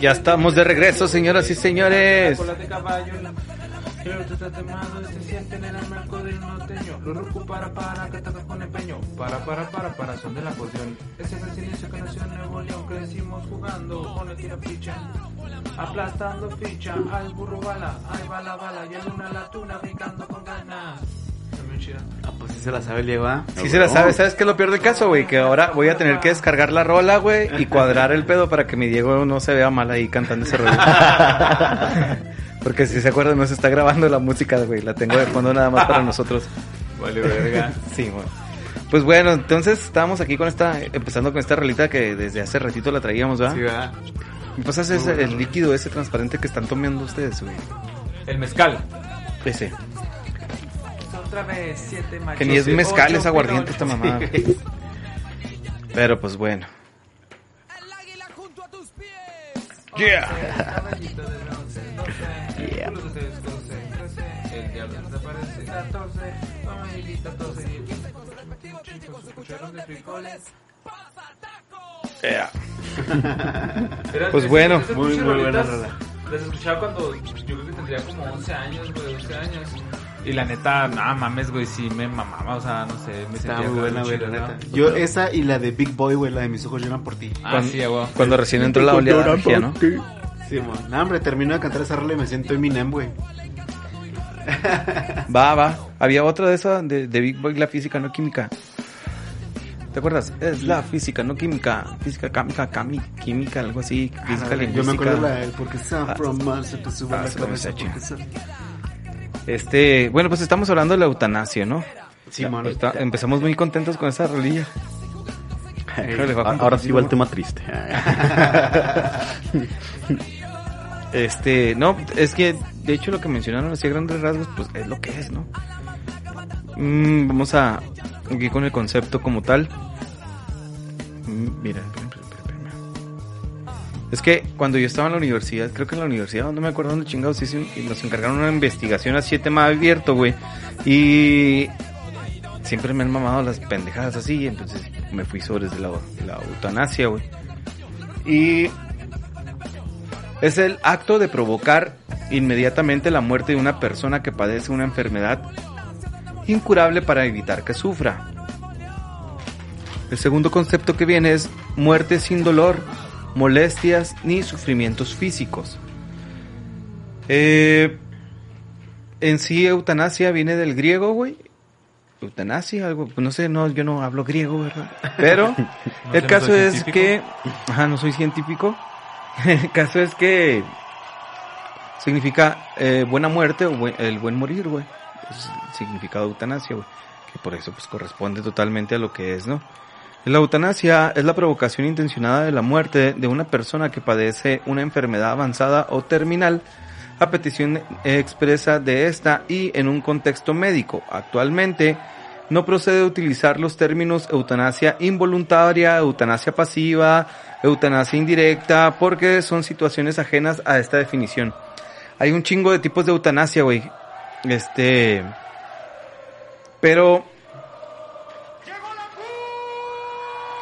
Ya estamos de regreso, señoras y señores. Aplastando ficha. Al burro bala. Ahí va la bala. Y el una la tuna brincando con ganas. Chida. Ah, pues sí se la sabe el Diego, ¿ah? Sí se la sabe, ¿sabes qué es lo peor del caso, güey? Que ahora voy a tener que descargar la rola, güey, y cuadrar el pedo para que mi Diego no se vea mal ahí cantando ese rollo. Porque si se acuerdan, no se está grabando la música, güey. La tengo de fondo nada más para nosotros. Vale, verga. Sí, güey. Pues bueno, entonces estábamos aquí con esta, empezando con esta rolita que desde hace ratito la traíamos, ¿verdad? Sí, ¿verdad? ¿Me pasas ese, el líquido ese transparente que están tomando ustedes, güey? El mezcal. Ese. Otra vez, siete machos. Que ni es mezcal, es aguardiente esta mamada. Pero pues bueno. Yeah. El diablo desaparece, catorce. Amarillita, doce. Y el quince, chicos, escucharon de frijoles. Yeah. Eran Pues bueno. Muy, muy buena rola. Las escuchaba cuando yo creo que tendría como 11 años, güey, 12 años. Y la neta, nada mames, güey, sí me mamaba, o sea, no sé, me Está sentía muy buena, güey, la neta. ¿no? Yo esa y la de Big Boy, güey, la de mis ojos lloran por ti. Ah, Cuando- sí, güey. Cuando recién entró la oleada ¿no? Sí, mon. No, hombre, termino de cantar esa rola y me siento Eminem, güey. Va, va. Había otra de esa de, de Big Boy, la física, no química. ¿Te acuerdas? Es la física, no química. Física, química, cami- química, algo así. Física, Yo me acuerdo la de porque Ah, from Mars se te sube ah, la cabeza. porque Este, bueno, pues estamos hablando de la eutanasia, ¿no? Sí. Está- empezamos muy contentos con esa rolilla. Creo que le bajo un Ahora sí va el tema triste. Este, no, es que de hecho lo que mencionaron así a grandes rasgos, pues es lo que es, ¿no? Mm, vamos a aquí con el concepto como tal. Mm, Mira, es que cuando yo estaba en la universidad, creo que en la universidad, no me acuerdo dónde chingados, nos encargaron una investigación así de tema abierto, güey. Y siempre me han mamado las pendejadas así, entonces me fui sobre la, la eutanasia, güey. Y es el acto de provocar inmediatamente la muerte de una persona que padece una enfermedad incurable para evitar que sufra. El segundo concepto que viene es muerte sin dolor, molestias ni sufrimientos físicos. Eh, en sí, eutanasia viene del griego, güey. Eutanasia, algo, pues no sé, no, yo no hablo griego, ¿verdad? Pero No el caso es científico. que, ajá, no soy científico. El caso es que significa eh, buena muerte o buen- el buen morir, güey. Es el significado de eutanasia, güey. Que por eso pues corresponde totalmente a lo que es, ¿no? La eutanasia es la provocación intencionada de la muerte de una persona que padece una enfermedad avanzada o terminal a petición expresa de esta y en un contexto médico. Actualmente no procede utilizar los términos eutanasia involuntaria, eutanasia pasiva, eutanasia indirecta, porque son situaciones ajenas a esta definición. Hay un chingo de tipos de eutanasia, güey. Este... Pero...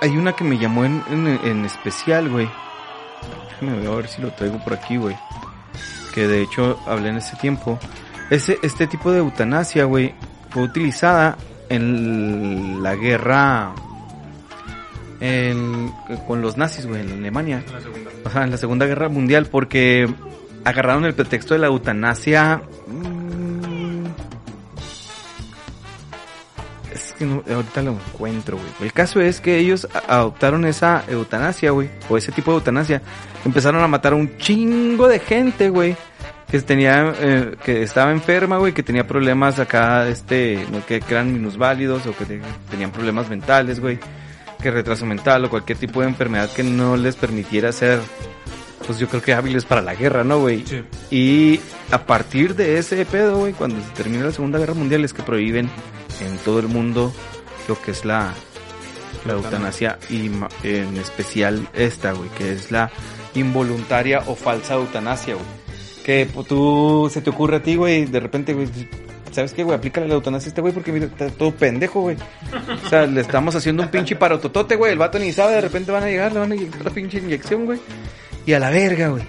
Hay una que me llamó en, en, en especial, güey. Déjame ver a ver si lo traigo por aquí, güey. Que de hecho hablé en ese tiempo. Ese, este tipo de eutanasia, güey, fue utilizada en la guerra en- con los nazis, güey, en Alemania. O sea, en la Segunda Guerra Mundial, porque agarraron el pretexto de la eutanasia. Que no- ahorita lo encuentro, güey. El caso es que ellos adoptaron esa eutanasia, güey, o ese tipo de eutanasia. Empezaron a matar a un chingo de gente, güey. Que tenía, eh, que estaba enferma, güey, que tenía problemas acá, este, no, que, que eran minusválidos o que te- tenían problemas mentales, güey. Que retraso mental o cualquier tipo de enfermedad que no les permitiera ser, pues yo creo que hábiles para la guerra, ¿no, güey? Sí. Y a partir de ese pedo, güey, cuando se termina la Segunda Guerra Mundial es que prohíben en todo el mundo lo que es la, la eutanasia y en especial esta, güey, que es la involuntaria o falsa eutanasia, güey. Que pues, tú, se te ocurre a ti, güey, de repente, güey, ¿sabes qué, güey? Aplícale la eutanasia a este güey porque mira, está todo pendejo, güey. O sea, le estamos haciendo un pinche parototote, güey. El vato ni sabe, de repente van a llegar, le van a inyectar la pinche inyección, güey. Y a la verga, güey.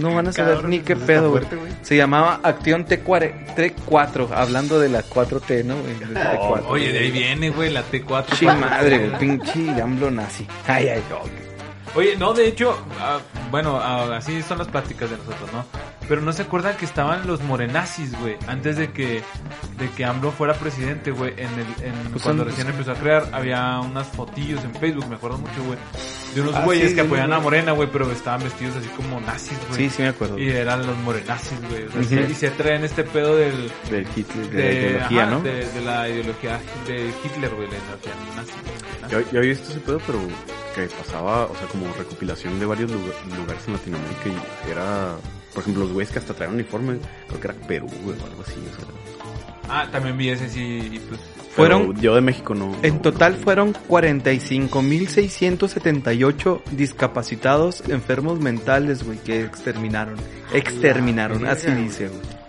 No van a saber ni qué pedo, güey. Se llamaba Acción T4, T4, hablando de la 4T, ¿no? güey? De T4. Oye, de ahí viene, güey, la T4. Chi madre, güey, pinche AMLO nazi. Ay, ay, Oye, no, de hecho, ah, bueno, ah, así son las pláticas de nosotros, ¿no? Pero no se acuerdan que estaban los morenazis, güey, antes de que de que AMLO fuera presidente, güey, en el en, Pues cuando son- recién empezó a crear había unas fotillos en Facebook, me acuerdo mucho, güey, de unos Ah, güeyes sí, que apoyaban a Morena, güey, pero estaban vestidos así como nazis, güey. Sí, sí me acuerdo. Y eran los morenazis, güey. O sea, Ujú. se- y se traen este pedo del De Hitler, de, de, la ideología, ajá, ¿no? de, de la ideología de Hitler, güey, la ideología nazi. Yo, yo había visto ese pedo, pero que pasaba, o sea, como recopilación de varios lugar- lugares en Latinoamérica y era, por ejemplo, los güeyes que hasta traían uniforme, creo que era Perú, güey, o algo así, o sea. Ah, también vi ese sí, y pues Fueron- yo de México no. En no- total no- fueron 45.678 discapacitados enfermos mentales, güey, que exterminaron. Exterminaron, La así dice, güey. pues,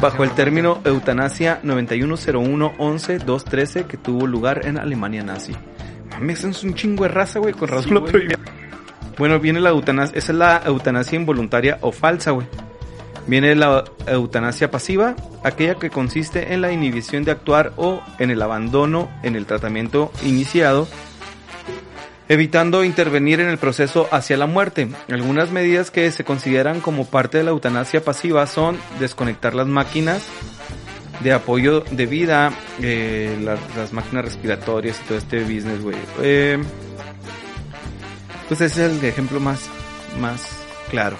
Bajo el ¿no? término eutanasia 9101-11-213 que tuvo lugar en Alemania nazi. Mames, es un chingo de raza, güey, con razón Sí, lo. Bueno, viene la eutanasia, esa es la eutanasia involuntaria o falsa, güey. Viene la eutanasia pasiva, aquella que consiste en la inhibición de actuar o en el abandono en el tratamiento iniciado, evitando intervenir en el proceso hacia la muerte. Algunas medidas que se consideran como parte de la eutanasia pasiva son desconectar las máquinas de apoyo de vida, eh, la- las máquinas respiratorias y todo este business, güey. Eh, pues ese es el ejemplo más, más claro.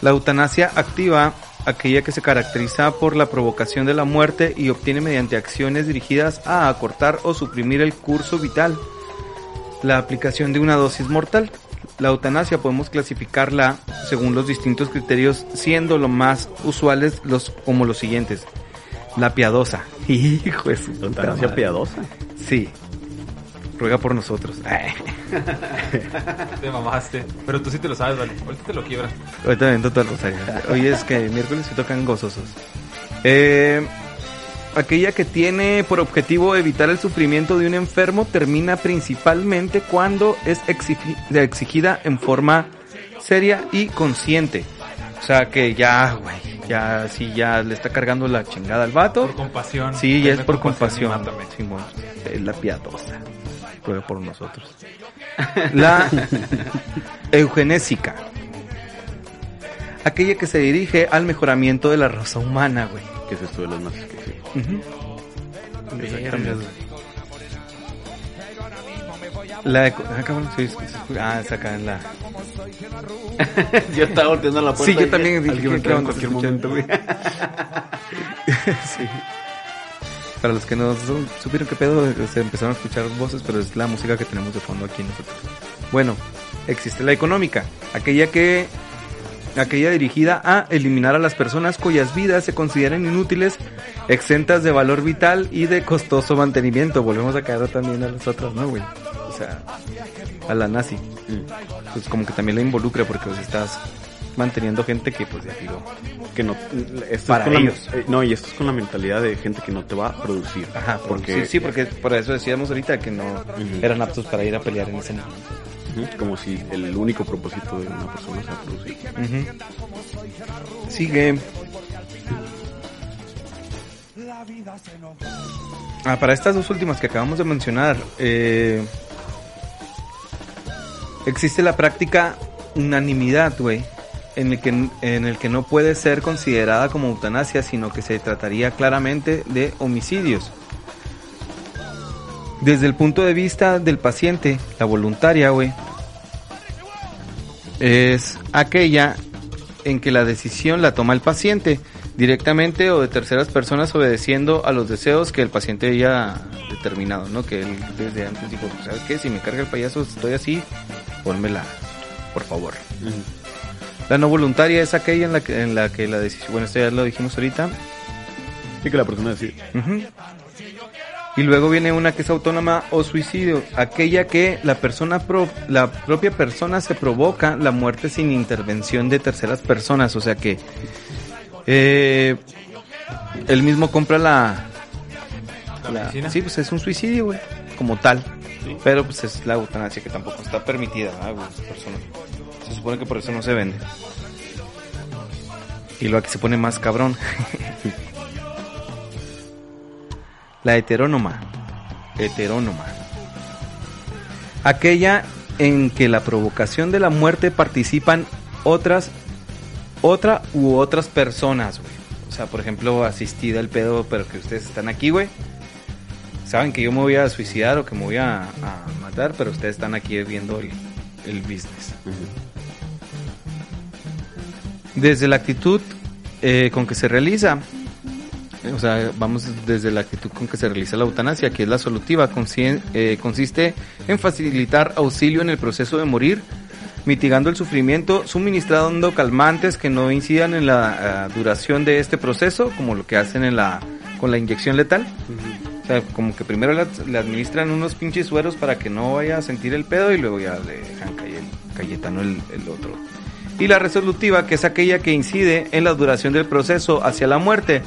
La eutanasia activa, aquella que se caracteriza por la provocación de la muerte y obtiene mediante acciones dirigidas a acortar o suprimir el curso vital. La aplicación de una dosis mortal. La eutanasia podemos clasificarla según los distintos criterios, siendo lo más usuales los como los siguientes. La piadosa. Hijo de su puta madre. piadosa. Sí. Ruega por nosotros. Ay. Te mamaste. Pero tú sí te lo sabes, vale. Ahorita te lo quiebras. Ahorita me todo el rosario. Hoy es que miércoles se tocan gozosos. Eh, aquella que tiene por objetivo evitar el sufrimiento de un enfermo termina principalmente cuando es exigi- exigida en forma seria y consciente. O sea que ya, güey, ya sí ya le está cargando la chingada al vato. Por compasión. Sí, ya es por compasión. es la piadosa. Ruega por nosotros. La eugenésica. Aquella que se dirige al mejoramiento de la raza humana, güey. Que es esto de los nazis que sí. Exactamente. La eco- ah, cabrón, sí, sí, sí. Ah, es acá en la. yo estaba volteando la puerta. Sí, yo también dije, alguien ¿qué entraba en cualquier momento, güey. sí. Para los que no su- supieron qué pedo, se empezaron a escuchar voces, pero es la música que tenemos de fondo aquí nosotros. Bueno, existe la económica, aquella que aquella dirigida a eliminar a las personas cuyas vidas se consideran inútiles, exentas de valor vital y de costoso mantenimiento. Volvemos a caer también a las otras, ¿no, güey? A la nazi. Pues como que también la involucra porque pues estás manteniendo gente que pues ya digo, Que no, esto Para es con la- ellos. eh, no, y esto es con la mentalidad de gente que no te va a producir. Ajá, porque sí, porque por eso decíamos ahorita que no eran aptos para ir a pelear en ese momento. Como si el único propósito de una persona sea producir. Sigue. Ah, para estas dos últimas que acabamos de mencionar, eh, existe la práctica unanimidad, güey, en el que en el que no puede ser considerada como eutanasia, sino que se trataría claramente de homicidios. Desde el punto de vista del paciente, la voluntaria, güey, es aquella en que la decisión la toma el paciente directamente o de terceras personas obedeciendo a los deseos que el paciente haya determinado, ¿no? Que él desde antes dijo, ¿sabes qué? Si me carga el payaso, estoy así, pónmela, por favor. La no voluntaria es aquella en la que, en la, que la decisión, bueno, esto ya lo dijimos ahorita, Sí, que la persona decide. Y luego viene una que es autónoma o suicidio, aquella que la persona pro- la propia persona se provoca la muerte sin intervención de terceras personas, o sea que eh, él mismo compra la... ¿La la- sí, pues es un suicidio, güey, como tal. Pero pues es la eutanasia que tampoco está permitida, persona. Se supone que por eso no se vende. Y lo que se pone más cabrón. la heterónoma. Heterónoma. Aquella en que la provocación de la muerte participan otras, otra u otras personas, güey. O sea, por ejemplo, asistida el pedo, pero que ustedes están aquí, güey. Saben que yo me voy a suicidar o que me voy a, matar, pero ustedes están aquí viendo el, el business. Desde la actitud eh, con que se realiza, o sea, vamos desde la actitud con que se realiza la eutanasia, que es la solutiva, eh, consiste en facilitar auxilio en el proceso de morir, mitigando el sufrimiento, suministrando calmantes que no incidan en la eh, duración de este proceso, como lo que hacen en la, con la inyección letal. Sea, como que primero le, le administran unos pinches sueros para que no vaya a sentir el pedo y luego ya le dejan Cayetano el, el otro. Y la resolutiva, que es aquella que incide en la duración del proceso hacia la muerte,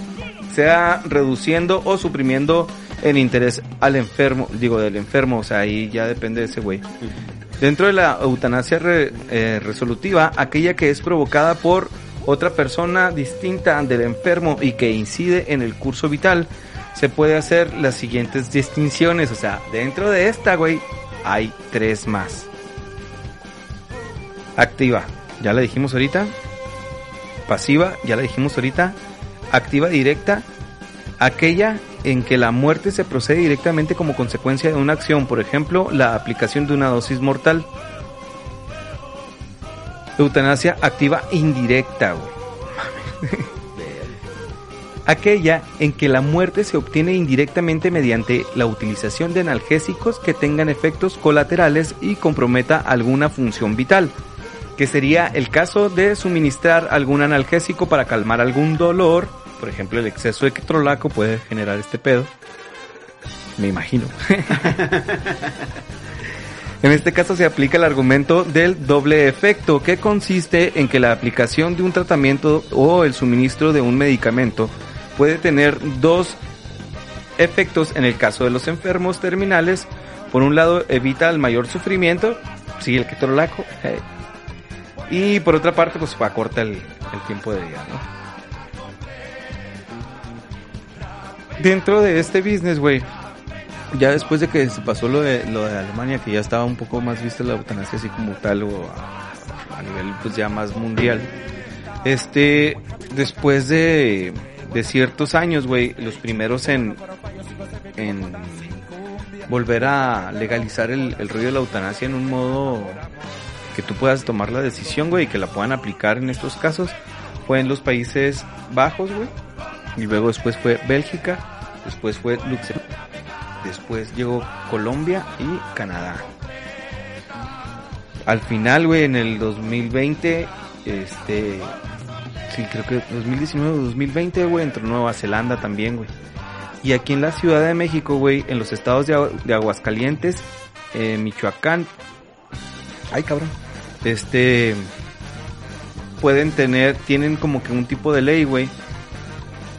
sea reduciendo o suprimiendo el interés al enfermo, digo del enfermo, o sea, ahí ya depende de ese güey. Dentro de la eutanasia re- eh, resolutiva, aquella que es provocada por otra persona distinta del enfermo y que incide en el curso vital, se puede hacer las siguientes distinciones. O sea, dentro de esta, güey, hay tres más. Activa, ya la dijimos ahorita. Pasiva, ya la dijimos ahorita. Activa directa, aquella en que la muerte se procede directamente como consecuencia de una acción, por ejemplo, la aplicación de una dosis mortal. Eutanasia activa indirecta, güey. Aquella en que la muerte se obtiene indirectamente mediante la utilización de analgésicos que tengan efectos colaterales y comprometa alguna función vital, que sería el caso de suministrar algún analgésico para calmar algún dolor, por ejemplo el exceso de ketrolaco puede generar este pedo, me imagino. En este caso se aplica el argumento del doble efecto, que consiste en que la aplicación de un tratamiento o el suministro de un medicamento puede tener dos efectos en el caso de los enfermos terminales. Por un lado, evita el mayor sufrimiento, sigue el ketorolaco, eh, y por otra parte, pues acorta el, el tiempo de vida, ¿no? Dentro de este business, güey, ya después de que se pasó lo de, lo de Alemania, que ya estaba un poco más vista la eutanasia así como tal o a, a nivel pues ya más mundial, este, después de, de ciertos años, güey, los primeros en, volver a legalizar el, el rollo de la eutanasia en un modo que tú puedas tomar la decisión, güey, y que la puedan aplicar en estos casos, fue en los Países Bajos, güey, y luego después fue Bélgica, después fue Luxemburgo. Después llegó Colombia y Canadá. Al final, güey, en el 2020, este... Sí, creo que 2019 o 2020, güey, entró Nueva Zelanda también, güey. Y aquí en la Ciudad de México, güey, en los estados de, Agu- de Aguascalientes, eh, Michoacán... Ay, cabrón. Este... Pueden tener, tienen como que un tipo de ley, güey,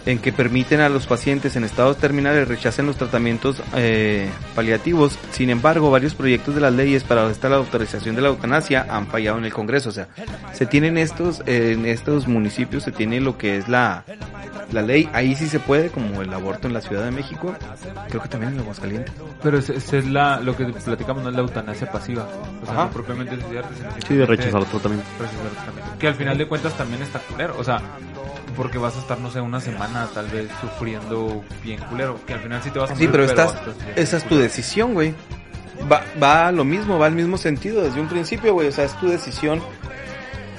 en que permiten a los pacientes en estados terminales rechacen los tratamientos eh, paliativos. Sin embargo, varios proyectos de las leyes para esta la autorización de la eutanasia han fallado en el Congreso. O sea, se tienen estos, eh, en estos municipios se tiene lo que es la, la ley. Ahí sí se puede, como el aborto en la Ciudad de México. Creo que también en Aguascalientes. Pero esa es, es la, lo que platicamos, no es la eutanasia pasiva. O sea, Ajá. no propiamente suicidarte, sino Sí, de rechazar el tratamiento. Que al final de cuentas también está culero. O sea, porque vas a estar, no sé, una semana tal vez sufriendo bien culero. Que al final sí te vas a Sí, morir, pero estás, estás bien esa es tu culero. decisión, güey. Va, va a lo mismo, va al mismo sentido desde un principio, güey. O sea, es tu decisión.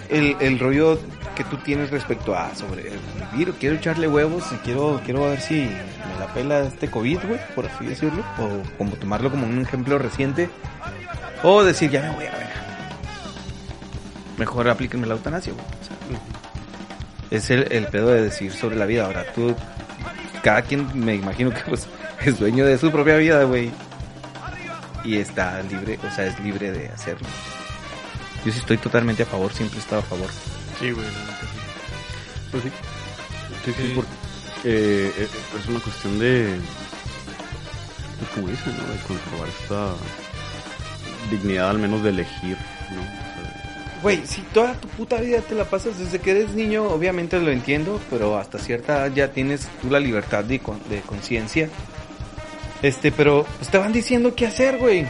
El, el rollo que tú tienes respecto a sobrevivir, quiero echarle huevos, y quiero, quiero ver si me la pela este COVID, güey, por así decirlo. O como tomarlo como un ejemplo reciente. O decir, ya me voy a ver. Mejor aplíquenme la eutanasia, güey. O sea, es el, el pedo de decir sobre la vida. Ahora, tú, cada quien me imagino que pues es dueño de su propia vida, güey. Y está libre, o sea, es libre de hacerlo. Yo sí estoy totalmente a favor, siempre he estado a favor. Sí, güey, la neta sí. Pues sí. Sí, sí, Sí. por- eh, eh, es una cuestión de, pues, como dicen, ¿no? De conservar esta dignidad al menos de elegir, ¿no? Güey, si toda tu puta vida te la pasas desde que eres niño, obviamente lo entiendo, pero hasta cierta edad ya tienes tú la libertad de, de conciencia. Este, pero pues te van diciendo qué hacer, güey.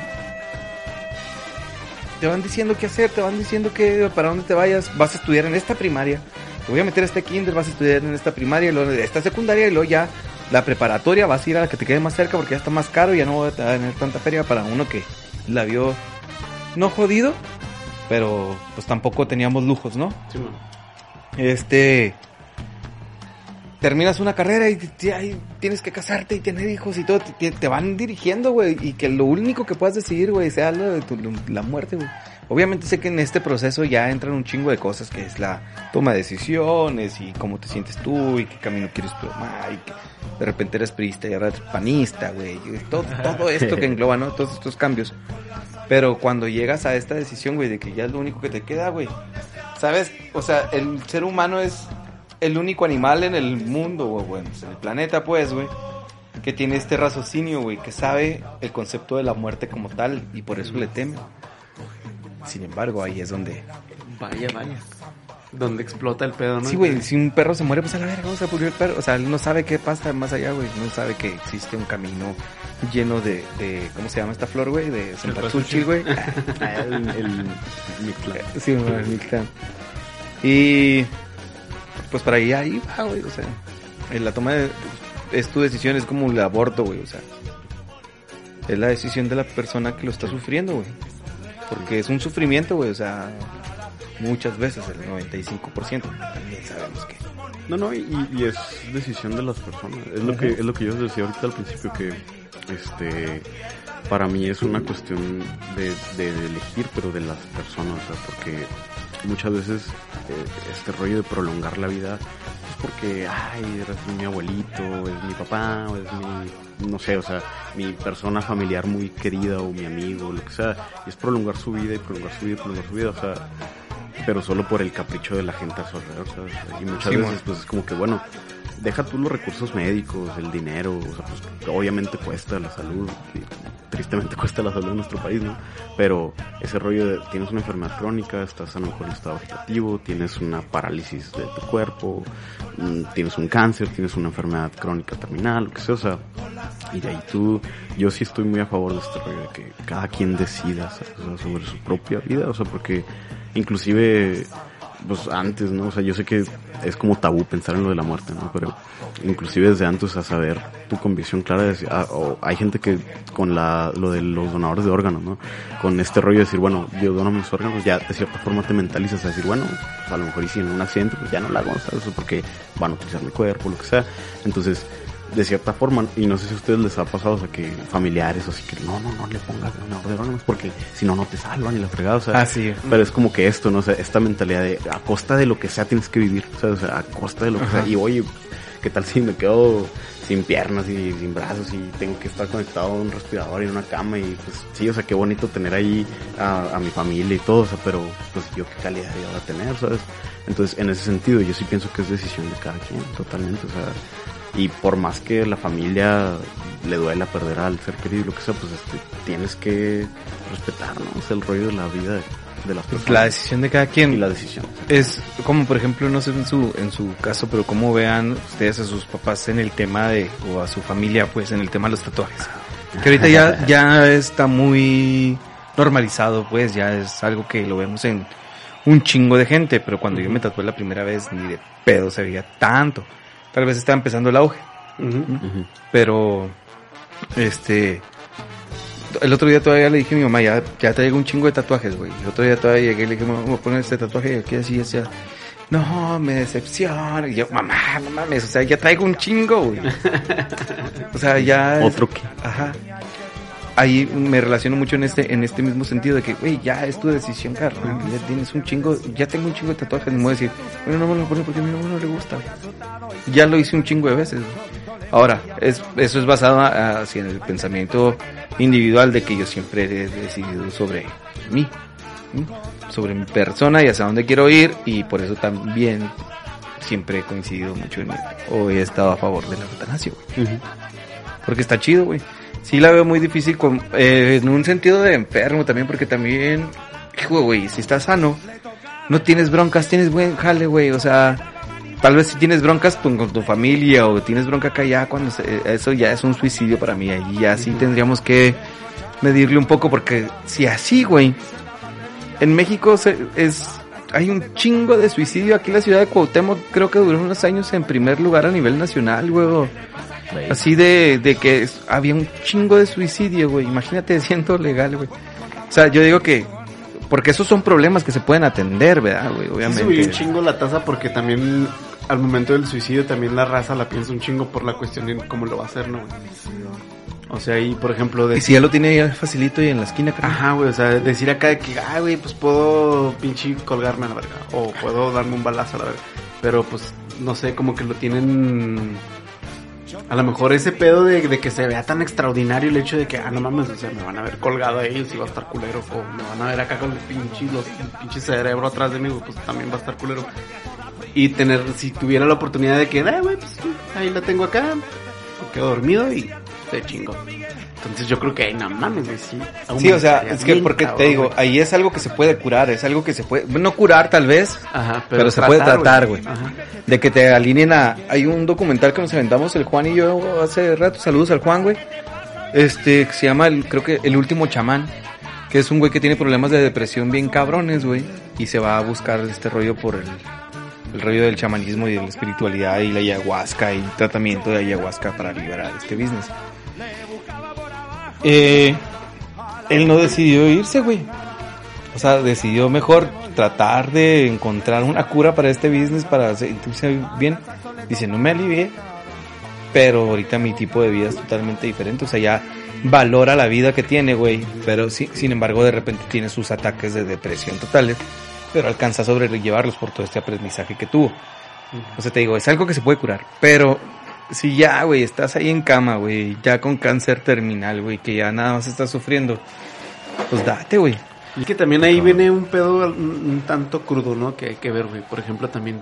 Te van diciendo qué hacer, te van diciendo que para dónde te vayas, vas a estudiar en esta primaria. Te voy a meter a este kinder, vas a estudiar en esta primaria, luego esta secundaria y luego ya la preparatoria vas a ir a la que te quede más cerca porque ya está más caro y ya no voy a tener tanta feria para uno que la vio no jodido, pero pues tampoco teníamos lujos, ¿no? sí, bueno. Este terminas una carrera y tienes que casarte y tener hijos y todo, te, te van dirigiendo, güey, y que lo único que puedas decidir, güey, sea lo de tu- la muerte, güey. Obviamente sé que en este proceso ya entran un chingo de cosas, que es la toma de decisiones y cómo te sientes tú y qué camino quieres tomar y que de repente eres priista y ahora eres panista, güey. Todo, todo esto que engloba, ¿no? Todos estos cambios. Pero cuando llegas a esta decisión, güey, de que ya es lo único que te queda, güey. ¿Sabes? O sea, el ser humano es el único animal en el mundo, güey, bueno, en el planeta, pues, güey, que tiene este raciocinio, güey, que sabe el concepto de la muerte como tal y por eso le teme. Sin embargo, ahí es donde... Vaya, vaya. Donde explota el pedo, ¿no? Sí, güey, si un perro se muere, pues a la verga, vamos a pudrir el perro. O sea, él no sabe qué pasa más allá, güey. No sabe que existe un camino lleno de, de ¿cómo se llama esta flor, güey? De cempasúchil, güey. Ah, el, el Mictlán. Sí, güey, el Mictlán. Y pues para ahí, ahí va, güey. O sea, en la toma de. Es tu decisión, es como el aborto, güey. O sea, es la decisión de la persona que lo está sufriendo, güey. Porque es un sufrimiento, güey. O sea, muchas veces, el 95%. También sabemos que. No, no, y, y es decisión de las personas. Es lo que es lo que yo decía ahorita al principio que este para mí es una cuestión de, de elegir, pero de las personas, o sea, porque muchas veces eh, este rollo de prolongar la vida es porque, ay, es mi abuelito, es mi papá, o es mi, no sé, o sea, mi persona familiar muy querida o mi amigo, lo que sea, y es prolongar su vida y prolongar su vida y prolongar su vida, o sea, pero solo por el capricho de la gente a su alrededor, ¿sabes? Y muchas Sí, veces, pues es como que, bueno, deja tú los recursos médicos, el dinero, o sea, pues obviamente cuesta la salud, tristemente cuesta la salud en nuestro país, ¿no? Pero ese rollo de tienes una enfermedad crónica, estás a lo mejor en estado vegetativo, tienes una parálisis de tu cuerpo, mm, tienes un cáncer, tienes una enfermedad crónica terminal, lo que sea, o sea, y de ahí tú, yo sí estoy muy a favor de este rollo de que cada quien decida ¿sabes? Sobre su propia vida, o sea, porque inclusive pues antes, ¿no? O sea, yo sé que es como tabú pensar en lo de la muerte, ¿no? Pero inclusive desde antes a saber tu convicción clara de decir, ah, o hay gente que con la, lo de los donadores de órganos, ¿no? Con este rollo de decir, bueno, yo dono mis órganos, ya de cierta forma te mentalizas a decir, bueno, pues, a lo mejor y si en un accidente, pues ya no la hago, ¿sabes? Porque van a utilizar mi cuerpo, lo que sea. Entonces, de cierta forma, y no sé si a ustedes les ha pasado, o sea, que familiares, o así que no, no, no le pongas de órganos porque si no, no te salvan y la fregada, o sea. Ah, sí. Pero es como que esto, ¿no? O sea, esta mentalidad de a costa de lo que sea tienes que vivir, o sea, o sea, a costa de lo que sea. Y oye, ¿qué tal si me quedo sin piernas y sin brazos y tengo que estar conectado a un respirador y en una cama? Y pues sí, o sea, qué bonito tener ahí a, a mi familia y todo, o sea, pero pues yo qué calidad de vida voy a tener, ¿sabes? Entonces, en ese sentido, yo sí pienso que es decisión de cada quien, totalmente, o sea, y por más que la familia le duela perder al ser querido, lo que sea, pues este, tienes que respetar, ¿no? Sea, el rollo de la vida de, de las personas. La decisión de cada quien. y la decisión. Es como, por ejemplo, no sé en su, en su caso, pero cómo vean ustedes a sus papás en el tema de, o a su familia, pues, en el tema de los tatuajes. Que ahorita ya, ya está muy normalizado, pues, ya es algo que lo vemos en un chingo de gente, pero cuando yo me tatué la primera vez, ni de pedo se veía tanto. Tal vez estaba empezando el auge, Ujú. pero, este, el otro día todavía le dije a mi mamá, ya, ya traigo un chingo de tatuajes, güey. El otro día todavía llegué y le dije, mamá, voy a poner este tatuaje y aquí así, así. No, me decepciona. Y yo, mamá, no mames, o sea, ya traigo un chingo, güey. O sea, ya... es- Otro que. Ajá. Ahí me relaciono mucho en este, en este mismo sentido de que, güey, ya es tu decisión, carnal. Ya tienes un chingo, ya tengo un chingo de tatuajes. Me voy a decir, bueno, no me lo pone porque a mi mamá no le gusta. Ya lo hice un chingo de veces. Ahora, es, eso es basado en el pensamiento individual de que yo siempre he decidido sobre mí, ¿sí? sobre mi persona y hacia dónde quiero ir y por eso también siempre he coincidido mucho en, o he estado a favor de la eutanasia, güey. Porque está chido, güey. Sí la veo muy difícil con, eh, en un sentido de enfermo también, porque también, hijo, güey, si estás sano, no tienes broncas, tienes buen jale, güey, o sea, tal vez si tienes broncas con, con tu familia o tienes bronca acá ya, cuando se- eso ya es un suicidio para mí, ahí ya sí tendríamos que medirle un poco, porque si así, güey, en México se- es, hay un chingo de suicidio, aquí en la ciudad de Cuauhtémoc creo que duró unos años en primer lugar a nivel nacional, güey, Así de, de que había un chingo de suicidio, güey. Imagínate siendo legal, güey. O sea, yo digo que... Porque esos son problemas que se pueden atender, ¿verdad, güey? Sí Obviamente. subió un chingo la tasa porque también al momento del suicidio también la raza la piensa un chingo por la cuestión de cómo lo va a hacer, ¿no? güey? O sea, ahí, por ejemplo, de... Y si ya lo tiene ya facilito y en la esquina, creo. Ajá, güey, o sea, decir acá de que, ah, güey, pues puedo pinche colgarme a la verga, o puedo darme un balazo a la verga. Pero pues, no sé, como que lo tienen... A lo mejor ese pedo de, que se vea tan extraordinario el hecho de que, ah, no mames, o sea, me van a ver colgado ahí, si va a estar culero, o me van a ver acá con el pinche, los, el pinche cerebro atrás de mí, pues también va a estar culero. Y tener, si tuviera la oportunidad de que, ah, güey, pues ahí la tengo acá, quedo dormido y se chingo. Entonces yo creo que, no mames, güey, sí. Sí, o sea, es que porque te cabrón, digo, güey. ahí es algo que se puede curar, es algo que se puede, no curar tal vez, Ajá, pero, se puede tratar, güey. Ajá. De que te alineen a, hay un documental que nos aventamos el Juan y yo hace rato, saludos al Juan, güey. Este, que se llama, el, creo que El Último Chamán, que es un güey que tiene problemas de depresión bien cabrones, güey, y se va a buscar este rollo por el, el rollo del chamanismo y de la espiritualidad y la ayahuasca y tratamiento de ayahuasca para liberar este business. Eh, él no decidió irse, güey. O sea, decidió mejor tratar de encontrar una cura para este business, para sentirse bien. Dice, no me alivié, pero ahorita mi tipo de vida es totalmente diferente. O sea, ya valora la vida que tiene, güey. Pero sí, sin embargo, de repente tiene sus ataques de depresión totales. Pero alcanza a sobrellevarlos por todo este aprendizaje que tuvo. O sea, te digo, es algo que se puede curar. Pero si ya, güey, estás ahí en cama, güey, ya con cáncer terminal, güey, que ya nada más estás sufriendo, pues date, güey. Y que también ahí viene un pedo un, tanto crudo, ¿no? Que hay que ver, güey. Por ejemplo, también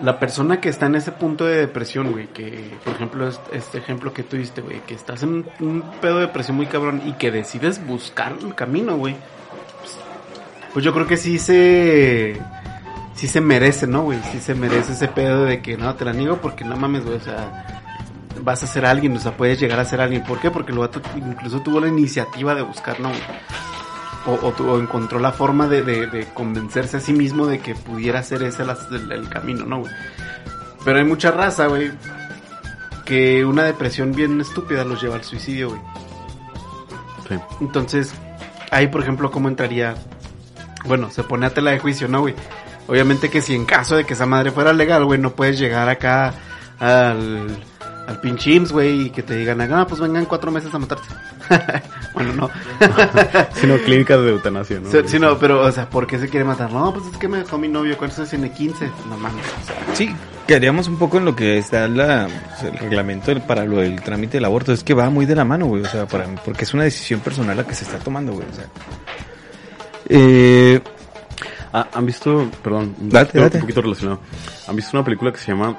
la persona que está en ese punto de depresión, güey, que por ejemplo es- este ejemplo que tú diste, güey, que estás en un, un pedo de depresión muy cabrón y que decides buscar el camino, güey. Pues, pues yo creo que sí se sí se merece, ¿no, güey? Sí se merece ese pedo de que no te la niego porque no mames, güey, o sea, vas a ser alguien, o sea, puedes llegar a ser alguien. ¿Por qué? Porque el vato incluso tuvo la iniciativa de buscar, ¿no? güey? O, o, o encontró la forma de, de- de convencerse a sí mismo de que pudiera ser ese el, el camino, ¿no, güey? Pero hay mucha raza, güey, que una depresión bien estúpida los lleva al suicidio, güey. Sí. Entonces, ahí, por ejemplo, ¿cómo entraría? Bueno, se pone a tela de juicio, ¿no, güey? Obviamente que si en caso de que esa madre fuera legal, güey, no puedes llegar acá al, al pinche IMSS, güey, y que te digan, ah, pues vengan cuatro meses a matarte. bueno, no. Sino clínicas de eutanasia, ¿no? Sí, sí, no, pero, o sea, ¿por qué se quiere matar? No, pues es que me dejó mi novio, ¿cuántos años tiene? 15. No mames, o sea, Sí, quedaríamos un poco en lo que está la, pues, el reglamento para lo del trámite del aborto. Es que va muy de la mano, güey. O sea, para, porque es una decisión personal la que se está tomando, güey. O sea. Eh, Ah, ¿Han visto, perdón, un, Date, poquito, date. un poquito relacionado. ¿Han visto una película que se llama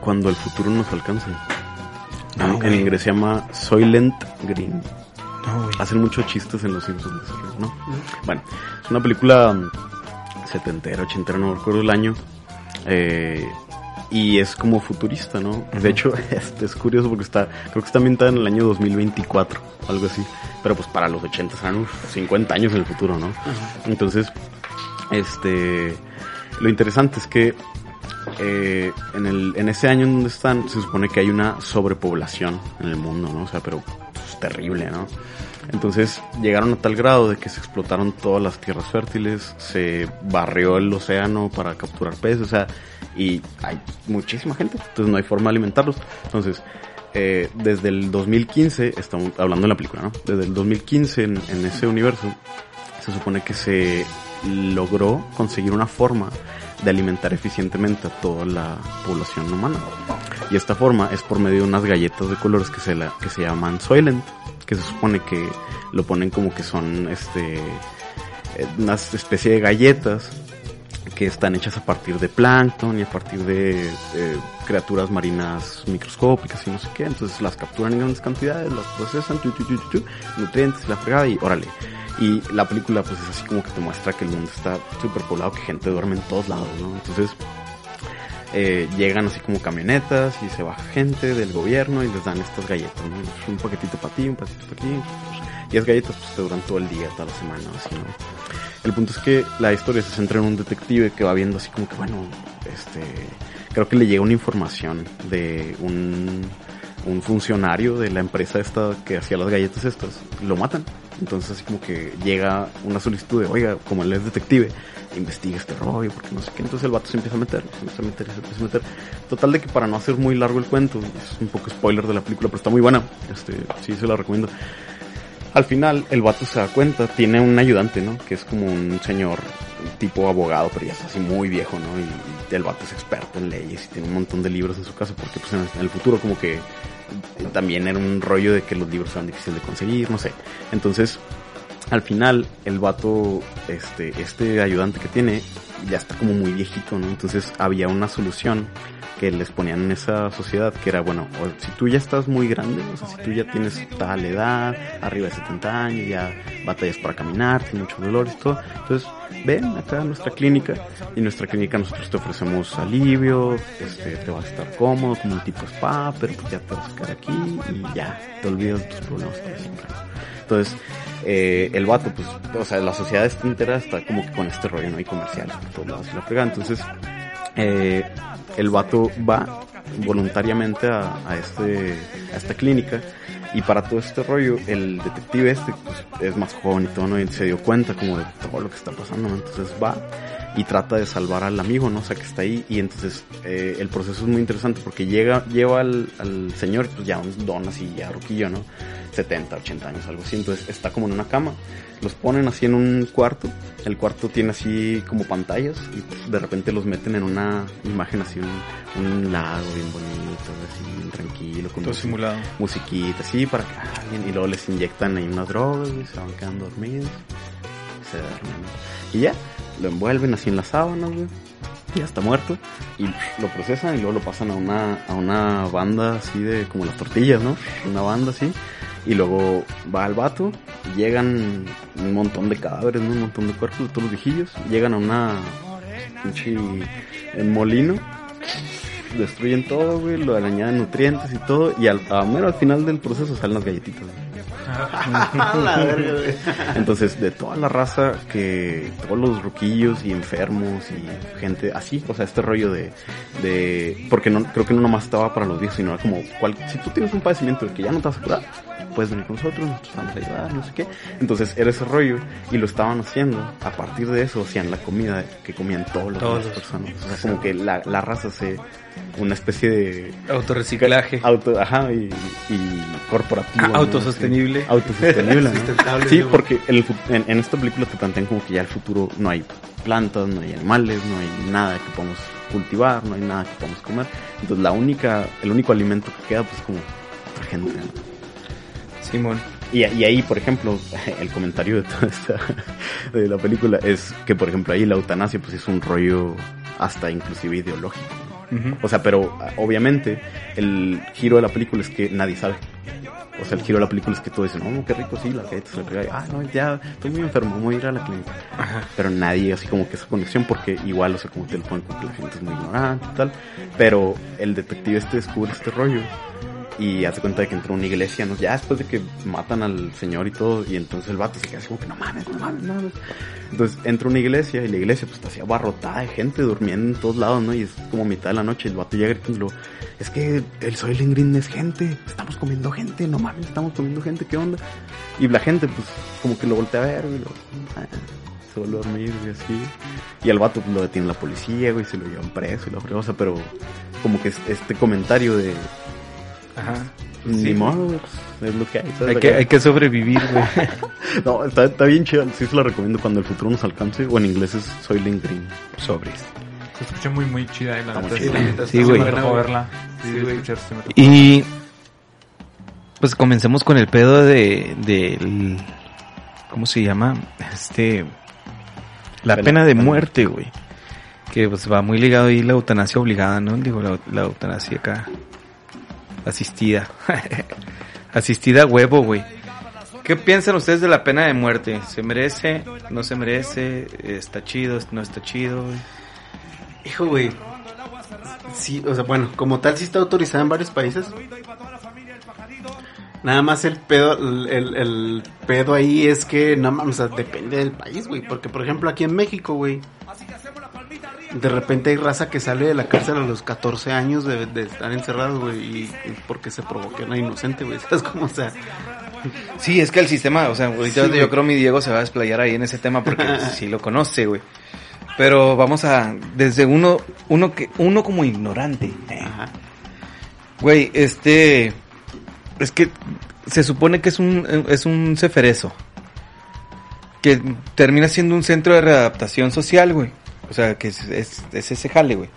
Cuando el futuro nos alcance? No, en, inglés se llama Soylent Green. no. Hacen muchos chistes en los Simpsons, rollo, ¿no? Bueno, es una película mm, setentera, ochentera, no recuerdo el año. Eh, y es como futurista, ¿no? De hecho, este es curioso porque está, creo que está ambientada en el año 2024, algo así. Pero pues para los 80 serán uf, 50 años en el futuro, ¿no? Entonces, este, lo interesante es que eh, en, el, en ese año en donde están, se supone que hay una sobrepoblación en el mundo, ¿no? O sea, pero pues, terrible, ¿no? Entonces llegaron a tal grado de que se explotaron todas las tierras fértiles, se barrió el océano para capturar peces, o sea, y hay muchísima gente, entonces no hay forma de alimentarlos. Entonces, eh, desde el 2015, estamos hablando de la película, ¿no? Desde el 2015 en, en ese universo, se supone que se logró conseguir una forma de alimentar eficientemente a toda la población humana. Y esta forma es por medio de unas galletas de colores que se, la, que se llaman Soylent, que se supone que lo ponen como que son este una especie de galletas que están hechas a partir de plancton y a partir de criaturas marinas microscópicas y no sé qué. Entonces las capturan en grandes cantidades, las procesan, tu, tu, nutrientes, la fregada y órale. Y la película pues es así como que te muestra que el mundo está súper poblado, que gente duerme en todos lados, ¿no? Entonces eh, llegan así como camionetas y se baja gente del gobierno y les dan estas galletas, ¿no? Un paquetito para ti, un paquetito para ti. y las galletas pues te duran todo el día, toda la semana, así, ¿no? El punto es que la historia se centra en un detective que va viendo así como que, bueno, este, creo que le llega una información de un, un funcionario de la empresa esta que hacía las galletas estas, lo matan. Entonces así como que llega una solicitud de, oiga, como él es detective, investiga este rollo, porque no sé qué. Entonces el vato se empieza a meter, se empieza a meter, se empieza a meter. Total de que para no hacer muy largo el cuento, es un poco spoiler de la película, pero está muy buena. Este, sí, se la recomiendo. Al final, el vato se da cuenta, tiene un ayudante, ¿no? Que es como un señor tipo abogado, pero ya es así muy viejo, ¿no? Y, el vato es experto en leyes y tiene un montón de libros en su casa, porque pues en en el futuro como que también era un rollo de que los libros eran difíciles de conseguir, no sé. Entonces, al final, el vato, este, este ayudante que tiene, ya está como muy viejito, ¿no? Entonces había una solución que les ponían en esa sociedad que era, bueno, si tú ya estás muy grande, o sea, si tú ya tienes tal edad, arriba de 70 años, ya batallas para caminar, tienes muchos dolores todo, entonces ven acá a nuestra clínica y en nuestra clínica nosotros te ofrecemos alivio, este, te vas a estar cómodo como un tipo spa, pero pues ya te vas a quedar aquí y ya, te olvidas tus problemas para siempre. Entonces, eh, el vato, pues, o sea, la sociedad entera está como que con este rollo, ¿no? Hay comerciales por todos lados y la fregada. Entonces, eh, el vato va voluntariamente a, a, este, a esta clínica y para todo este rollo, el detective este, pues, es más joven y todo, ¿no? Y se dio cuenta como de todo lo que está pasando, ¿no? Entonces va y trata de salvar al amigo, ¿no? O sea, que está ahí y entonces eh, el proceso es muy interesante porque llega, lleva al, al señor, pues ya un don así, ya roquillo, ¿no? 70, 80 años, algo así. Entonces está como en una cama. Los ponen así en un cuarto. El cuarto tiene así como pantallas y pues, de repente los meten en una imagen así, un, un lago bien bonito, así bien tranquilo, con Todo simulado. musiquita, así para que alguien. Y luego les inyectan ahí unas drogas y se van quedando dormidos. Se duermen. Y ya, lo envuelven así en las sábanas, güey. Ya está muerto. Y lo procesan y luego lo pasan a una, a una banda así de como las tortillas, ¿no? Una banda así y luego va al vato, llegan un montón de cadáveres, un montón de cuerpos de todos los viejillos, llegan a una pinche en molino, destruyen todo, güey, lo añaden nutrientes y todo, y al, a mero al final del proceso salen las galletitas. Entonces, de toda la raza que todos los ruquillos y enfermos y gente así, o sea, este rollo de, de porque no creo que no nomás estaba para los viejos, sino como cual, si tú tienes un padecimiento que ya no te vas a curar, puedes venir con nosotros, nosotros vamos a ayudar, no sé qué. Entonces era ese rollo y lo estaban haciendo. A partir de eso hacían la comida que comían todos los Todos. personas. O sea, como que la, la raza se una especie de Autorreciclaje. auto, ajá, y, y corporativo. Ah, ¿no? autosostenible. Sí, autosostenible, ¿no? Sí, porque el en, en esta película te plantean como que ya el futuro no hay plantas, no hay animales, no hay nada que podamos cultivar, no hay nada que podamos comer. Entonces la única, el único alimento que queda pues es como otra gente, ¿no? Simón. Y, y ahí, por ejemplo, el comentario de toda esta, de la película es que, por ejemplo, ahí la eutanasia pues es un rollo hasta inclusive ideológico. O sea, pero obviamente el giro de la película es que nadie sabe. O sea, el giro de la película es que todos dicen, oh, qué rico, sí, las galletas, la fregada". Ah, no, ya, estoy muy enfermo, voy a ir a la clínica. Ajá. Pero nadie, así como que esa conexión, porque igual, o sea, como te lo ponen, como que la gente es muy ignorante y tal. Pero el detective este descubre este rollo y hace cuenta de que entró a una iglesia, ¿no? Ya después de que matan al señor y todo, y entonces el vato se queda así como que no mames, no mames, no mames. Entonces entra a una iglesia y la iglesia pues está así abarrotada de gente durmiendo en todos lados, ¿no? Y es como mitad de la noche y el vato llega gritando, es que el Soylent Green es gente, estamos comiendo gente, no mames, estamos comiendo gente, ¿qué onda? Y la gente pues como que lo voltea a ver, y lo, ah, a dormir y así. Y al vato pues, lo detiene la policía, güey, se lo llevan preso y la o sea, pero como que es- este comentario de Ajá. ni Sí. modo, pues, es lo que hay. Hay que, que hay que sobrevivir, güey. No, está, está bien chido, sí se lo recomiendo cuando el futuro nos alcance, o en inglés es Soylent Green. Sobres. Se escucha muy, muy chida. eh, la neta, la Sí, sí, güey. verla. Sí, Sí. Y pues comencemos con el pedo de del ¿cómo se llama? Este la Pena- pena de muerte, güey. que pues va muy ligado ahí la eutanasia obligada, ¿no? Digo, la, la eutanasia acá asistida. asistida huevo, güey. ¿Qué piensan ustedes de la pena de muerte? ¿Se merece? ¿No se merece? ¿Está chido? ¿No está chido? Hijo, güey. Sí, o sea, bueno, como tal sí está autorizada en varios países. Nada más el pedo, el pedo ahí es que, no mames, o sea, depende del país, güey. Porque, por ejemplo, aquí en México, güey, de repente hay raza que sale de la cárcel a los 14 años de, de estar encerrados, güey, y porque se provoque una inocente, güey. ¿Sabes cómo? O sea, Sí, es que el sistema, o sea, ahorita Sí, yo creo mi Diego se va a desplayar ahí en ese tema porque sí lo conoce, güey. Pero vamos a, desde uno, uno que, uno como ignorante. eh, ajá. Güey, este, es que se supone que es un, es un ceferezo. Que termina siendo un centro de readaptación social, güey. O sea, que es, es, es ese jale, güey.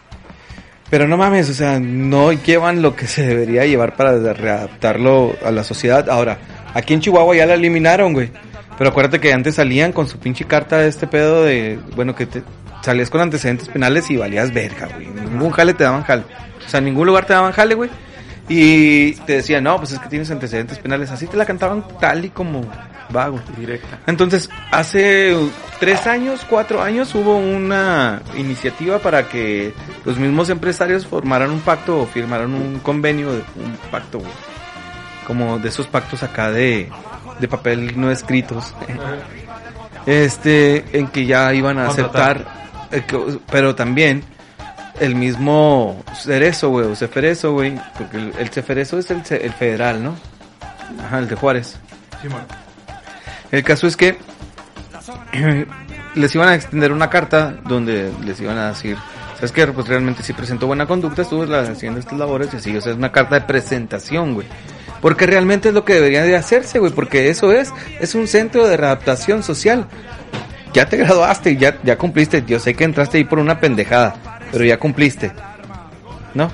Pero no mames, o sea, no llevan lo que se debería llevar para readaptarlo a la sociedad. Ahora, aquí en Chihuahua ya la eliminaron, güey. Pero acuérdate que antes salían con su pinche carta de este pedo de, bueno, que salías con antecedentes penales y valías verga, güey. Ningún jale te daban jale. O sea, en ningún lugar te daban jale, güey. Y te decían, no, pues es que tienes antecedentes penales. Así te la cantaban tal y como va, güey. Directa. Entonces, hace tres años, cuatro años, hubo una iniciativa para que los mismos empresarios formaran un pacto o firmaran un convenio, de- un pacto, güey. Como de esos pactos acá de, de papel no escritos. Este, en que ya iban a aceptar, eh, que- pero también el mismo Cerezo, güey, o Ceferezo, güey, porque el, el Ceferezo es el, el federal, ¿no? Ajá, el de Juárez. Simón. El caso es que les iban a extender una carta donde les iban a decir, ¿sabes qué? Pues realmente sí presentó buena conducta, estuvo haciendo estas labores y así, o sea, es una carta de presentación, güey. Porque realmente es lo que debería de hacerse, güey, porque eso es, es un centro de readaptación social. Ya te graduaste, ya, ya cumpliste, yo sé que entraste ahí por una pendejada, pero ya cumpliste. ¿No?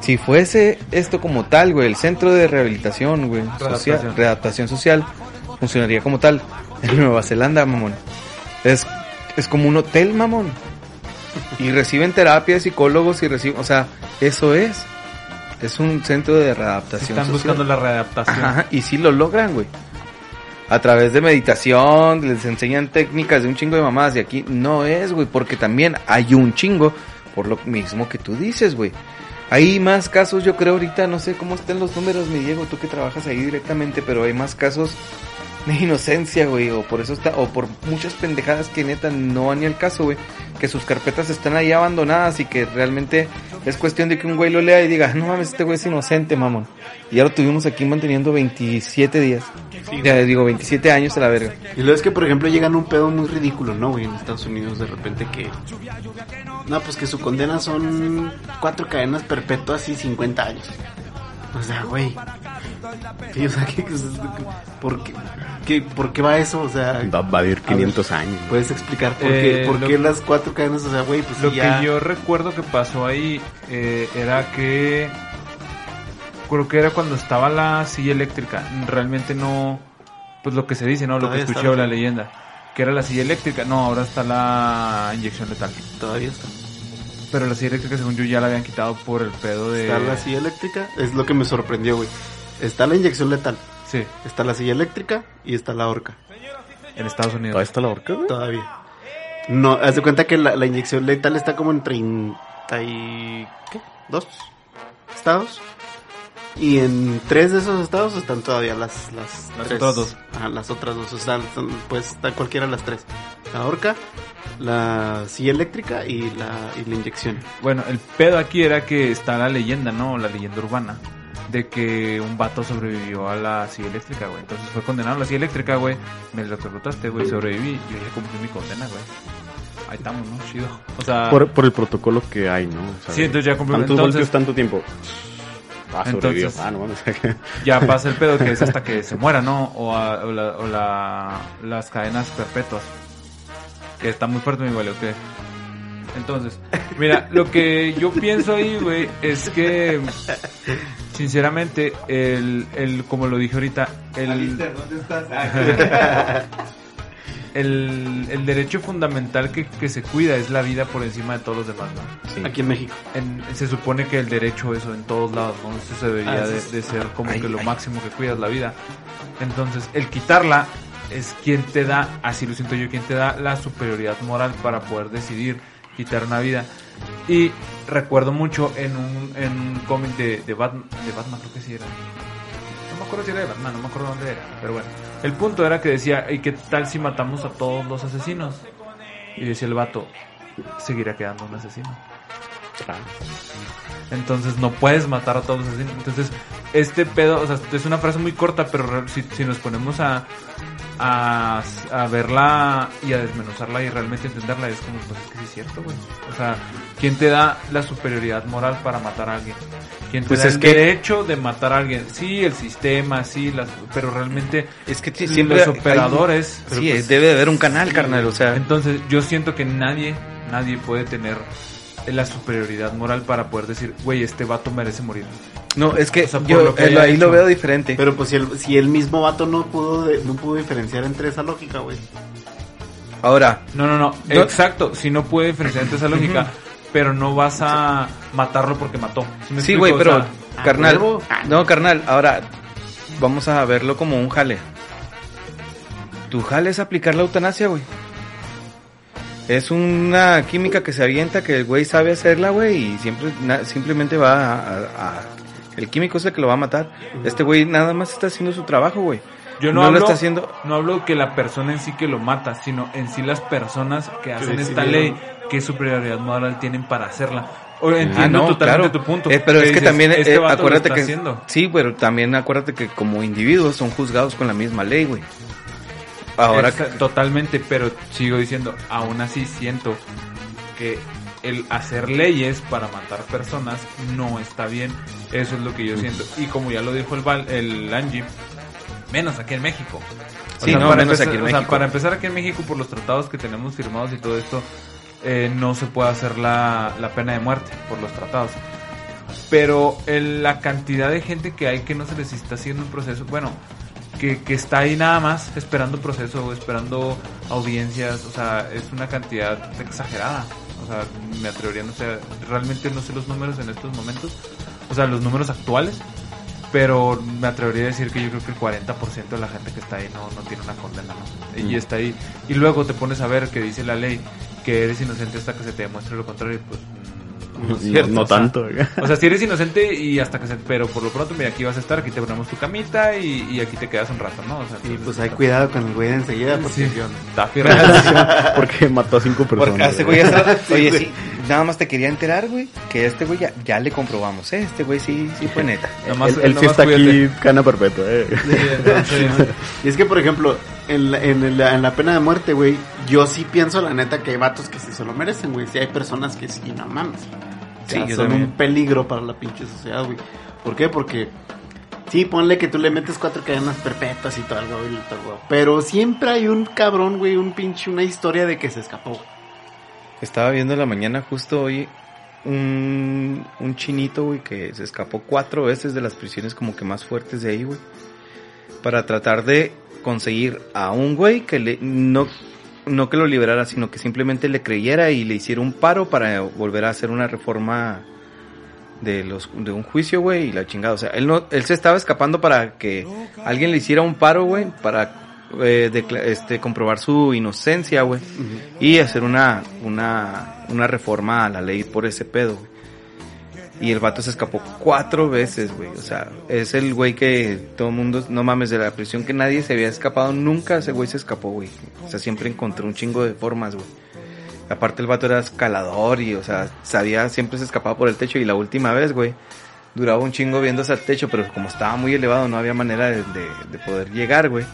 Si fuese esto como tal, güey, el centro de rehabilitación, güey, social, Readaptación. readaptación social, funcionaría como tal. En Nueva Zelanda, mamón. Es, es como un hotel, mamón. Y reciben terapia, psicólogos y reciben, o sea, eso es. Es un centro de readaptación Están social. buscando la readaptación. Ajá, y sí lo logran, güey. A través de meditación, les enseñan técnicas de un chingo de mamadas y aquí no es, güey, porque también hay un chingo por lo mismo que tú dices, güey. Hay más casos, yo creo ahorita, no sé cómo estén los números, mi Diego, tú que trabajas ahí directamente, pero hay más casos inocencia, güey, o por eso está, o por muchas pendejadas que neta no van ni al caso, güey, que sus carpetas están ahí abandonadas y que realmente es cuestión de que un güey lo lea y diga, no mames, este güey es inocente, mamón. Y ya lo tuvimos aquí manteniendo 27 días. ya digo, 27 años a la verga. Y luego es que, por ejemplo, llegan un pedo muy ridículo, ¿no, güey? En Estados Unidos, de repente que. No, pues que su condena son cuatro cadenas perpetuas y 50 años. O sea, güey. Sí, o sea, ¿qué, por, qué, qué- ¿por qué va eso? O sea, Va, va a vivir 500 años. ¿puedes explicar por qué, Eh, por las cuatro cadenas? O sea, güey, pues Lo ya. que yo recuerdo que pasó ahí eh, era que creo que era cuando estaba la silla eléctrica. Realmente no, pues lo que se dice, ¿no? Lo que escuché o la leyenda. Que era la silla eléctrica. No, ahora está la inyección letal. Todavía está. Pero la silla eléctrica, según yo, ya la habían quitado por el pedo de... Está la silla eléctrica, es lo que me sorprendió, güey. Está la inyección letal, Sí, está la silla eléctrica y está la horca. en Estados ¿Todavía Unidos. está la horca, güey? Todavía. No, haz de cuenta que la, la inyección letal está como en 30 y... ¿qué? ¿Dos? ¿Estados? Y en tres de esos estados están todavía las... Las, Las tres. otras dos. Ajá, las otras dos. O sea, son- pues está cualquiera de las tres. La horca, la silla eléctrica y la, y la inyección. Bueno, el pedo aquí era que está la leyenda, ¿no? La leyenda urbana. De que un vato sobrevivió a la silla eléctrica, güey. Entonces fue condenado a la silla eléctrica, güey. Me lo preguntaste, güey. Sobreviví. Yo ya cumplí mi condena, güey. Ahí estamos, ¿no? Chido. O sea, Por, por el protocolo que hay, ¿no? O sea, Sí, entonces ya cumplió- ¿Cuántos entonces- tanto tiempo? Ah, sobrevivió. Entonces- Ah, no mames. ya pasa el pedo que es hasta que se muera, ¿no? O, a- o, la- o la- las cadenas perpetuas. Que está muy fuerte, mi güey, ¿o qué? Entonces, mira, lo que yo pienso ahí, güey, es que, sinceramente, el, el, como lo dije ahorita, el, el, el derecho fundamental que, que se cuida es la vida por encima de todos los demás, ¿no? Sí. Aquí en México. En- se supone que el derecho eso en todos lados, ¿no? Eso se debería Ah, de, de ser como Ay, que lo ay. máximo que cuidas la vida. Entonces, el quitarla es quien te da, así lo siento yo, quien te da la superioridad moral para poder decidir quitar una vida. Y recuerdo mucho en un, en un cómic de, de, Batman, de Batman, creo que sí era. No me acuerdo si era de Batman, no me acuerdo dónde era. Pero bueno, el punto era que decía, ¿y qué tal si matamos a todos los asesinos? Y decía el vato, seguirá quedando un asesino. Entonces no puedes matar a todos los asesinos. Entonces, este pedo, o sea, es una frase muy corta, pero si, si nos ponemos a, a, a verla y a desmenuzarla y realmente entenderla, es como, pues es que sí es cierto, güey. O sea, ¿quién te da la superioridad moral para matar a alguien? ¿Quién te Pues da es el que- derecho de matar a alguien? Sí, el sistema, sí, las, pero realmente Es que los siempre hay- operadores... pero Sí, pues, debe de haber un canal, carnal, o sea, entonces, yo siento que nadie, nadie puede tener la superioridad moral para poder decir, güey, este vato merece morir. No, es que o sea, por yo lo que haya ahí lo veo diferente. Pero pues si el, si el mismo vato no pudo de- no pudo diferenciar entre esa lógica, güey. Ahora, No, no, no, No. exacto, si no puede diferenciar entre esa lógica, pero no vas a matarlo porque mató. sí, güey, pero sea, ¿a carnal, no, carnal, ahora vamos a verlo como un jale. Tu jale es aplicar la eutanasia, güey. Es una química que se avienta, que el güey sabe hacerla, güey, y siempre, na- simplemente va a, a- a- El químico es el que lo va a matar. Este güey nada más está haciendo su trabajo, güey. yo no, no lo hablo, está haciendo- no hablo que la persona en sí que lo mata, sino en sí las personas que hacen esta ley, qué superioridad moral tienen para hacerla. O entiendo Ah, no, totalmente claro. tu punto. Eh, pero es que dices, también, este eh, acuérdate está que... haciendo. Sí, pero también acuérdate que como individuos son juzgados con la misma ley, güey. Ahora, totalmente, pero sigo diciendo, aún así siento que el hacer leyes para matar personas no está bien. Eso es lo que yo siento. Y como ya lo dijo el, Val- el Angie, menos aquí en México. O Sí, sea, no, para menos empezar- aquí en o sea, México. para empezar aquí en México, por los tratados que tenemos firmados y todo esto, eh, no se puede hacer la, la pena de muerte por los tratados. Pero el- la cantidad de gente que hay que no se les está haciendo un proceso, bueno, que, que está ahí nada más esperando proceso, esperando audiencias, o sea, es una cantidad exagerada. O sea, me atrevería, no sé, realmente no sé los números en estos momentos, o sea, los números actuales, pero me atrevería a decir que yo creo que el 40% de la gente que está ahí no, no tiene una condena, ¿no? Y está ahí. Y luego te pones a ver que dice la ley que eres inocente hasta que se te demuestre lo contrario, pues... No, es cierto, no o sea, tanto, o sea, si eres inocente y hasta que se... Pero por lo pronto, mira, aquí vas a estar, aquí te ponemos tu camita y, y aquí te quedas un rato, ¿no? O sea, Y pues hay cuidado con el güey de enseguida porque Sí. Porque mató a cinco personas. Porque a este güey ya Oye, sí, nada más te quería enterar, güey, que este güey ya, ya le comprobamos, ¿eh? Este güey sí, sí fue neta. Nomás- Él, él sí está cuídate. aquí, cana perpetua, eh. Sí, entonces, Y es que, por ejemplo, en la, en la, en la pena de muerte, güey, yo sí pienso, la neta, que hay vatos que sí se lo merecen, güey. Sí hay personas que sí, no mames. O sea, Sí, son un peligro para la pinche sociedad, güey. ¿Por qué? Porque, sí, ponle que tú le metes cuatro cadenas perpetuas y todo algo, güey, todo, güey. Pero siempre hay un cabrón, güey, un pinche, una historia de que se escapó. Estaba viendo en la mañana justo hoy un, un chinito, güey, que se escapó cuatro veces de las prisiones como que más fuertes de ahí, güey. Para tratar de conseguir a un güey que le, no, no que lo liberara, sino que simplemente le creyera y le hiciera un paro para volver a hacer una reforma de los de un juicio, güey, y la chingada. O sea, él no, él se estaba escapando para que alguien le hiciera un paro, güey, para eh, este, comprobar su inocencia, güey y hacer una, una, una reforma a la ley por ese pedo. Y el vato se escapó cuatro veces, güey. O sea, es el güey que todo mundo, no mames, de la prisión que nadie se había escapado. Nunca ese güey se escapó, güey. O sea, siempre encontró un chingo de formas, güey. Aparte el vato era escalador y, o sea, sabía, siempre se escapaba por el techo. Y la última vez, güey, duraba un chingo viendo ese techo, pero como estaba muy elevado, no había manera de, de poder llegar, güey.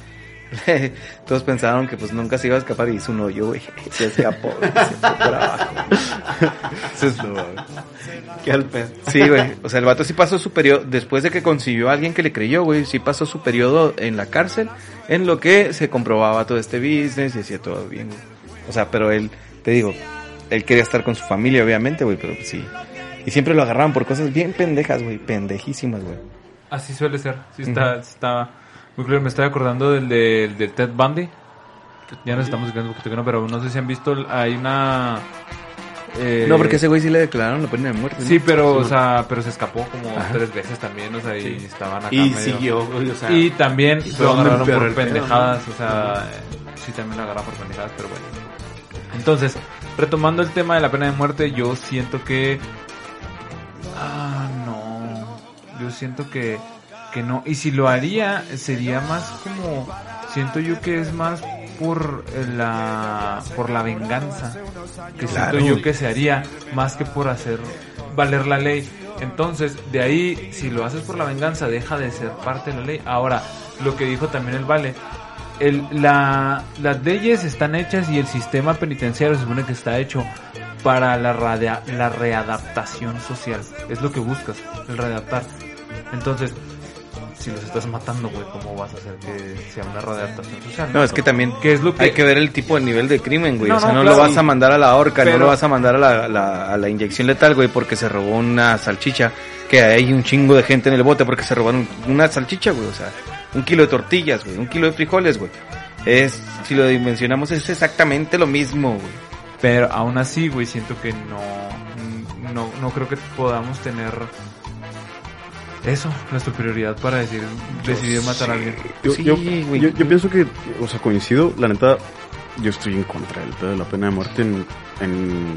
Todos pensaron que pues nunca se iba a escapar y hizo un hoyo, güey. Se escapó, güey, se fue por abajo. Entonces, Qué al pedo. Sí, güey. O sea, el vato sí pasó su periodo, después de que consiguió a alguien que le creyó, güey, sí pasó su periodo en la cárcel, en lo que se comprobaba todo este business y hacía todo bien, güey. O sea, pero él, te digo, él quería estar con su familia, obviamente, güey, pero pues sí. Y siempre lo agarraban por cosas bien pendejas, güey, pendejísimas, güey. Así suele ser. Sí está, sí está muy claro. Me estoy acordando del de, del de Ted Bundy. ya nos estamos quedando un poquito que no, pero no sé si han visto, hay una... eh, No, porque ese güey sí le declararon la pena de muerte. ¿no? Sí, pero, o sea, pero se escapó como Ajá. tres veces también, o sea, y Sí. estaban acá Y medio- siguió, o sea. Y también ¿y lo agarraron por pendejadas, no? o sea, eh, sí también lo agarraron por pendejadas, pero bueno. Entonces, retomando el tema de la pena de muerte, yo siento que... Ah, no. Yo siento que, que no. Y si lo haría, sería más como... Siento yo que es más por la por la venganza que Claro. siento yo que se haría más que por hacer valer la ley entonces de ahí si lo haces por la venganza deja de ser parte de la ley ahora lo que dijo también el vale el, la, las leyes están hechas y el sistema penitenciario se supone que está hecho para la, radea- la readaptación social es lo que buscas el readaptar entonces si los estás matando güey cómo vas a hacer que sea una readaptación social No, es que también que es lo que hay que ver el tipo de nivel de crimen, güey. No, o sea, no, no, claro. lo vas a mandar a la horca, Pero- no lo vas a mandar a la, la- a la inyección letal, güey, porque se robó una salchicha. Que hay un chingo de gente en el bote porque se robaron una salchicha, güey. O sea, un kilo de tortillas, güey. Un kilo de frijoles, güey. Es, si lo dimensionamos, es exactamente lo mismo, güey. Pero aún así, güey, siento que no, no, no creo que podamos tener eso, la superioridad para decir, decidir matar a alguien. Yo, Sí, yo, güey. yo- yo pienso que, o sea, coincido, la neta, yo estoy en contra del pedo de la pena de muerte en, en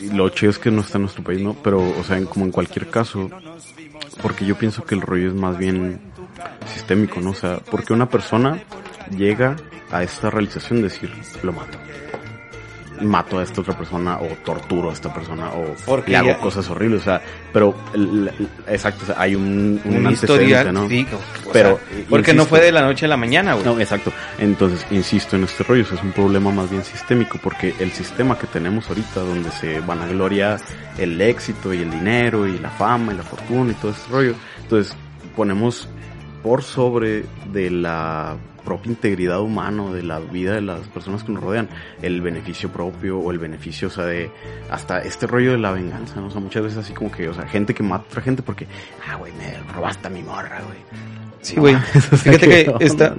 y lo chido es que no está en nuestro país, ¿no? Pero, o sea, en, como en cualquier caso, porque yo pienso que el rollo es más bien sistémico, ¿no? O sea, porque una persona llega a esta realización de decir, lo mato. Mato a esta otra persona o torturo a esta persona o Porque le hago ya- cosas horribles, o sea, pero el- el- exacto, o sea, hay un, un, Un antecedente, historial, ¿no? sí, o Pero, sea, porque no fue de la noche a la mañana, güey. no, exacto. Entonces, insisto en este rollo, eso es un problema más bien sistémico, porque el sistema que tenemos ahorita, donde se vanagloria el éxito y el dinero y la fama y la fortuna y todo este rollo, entonces ponemos por sobre de la propia integridad humana, de la vida de las personas que nos rodean, el beneficio propio o el beneficio, o sea, de hasta este rollo de la venganza, ¿no? O sea, muchas veces así como que, o sea, gente que mata a otra gente porque, ah, güey, me robaste a mi morra, güey. Sí, güey. Fíjate ¿qué que está,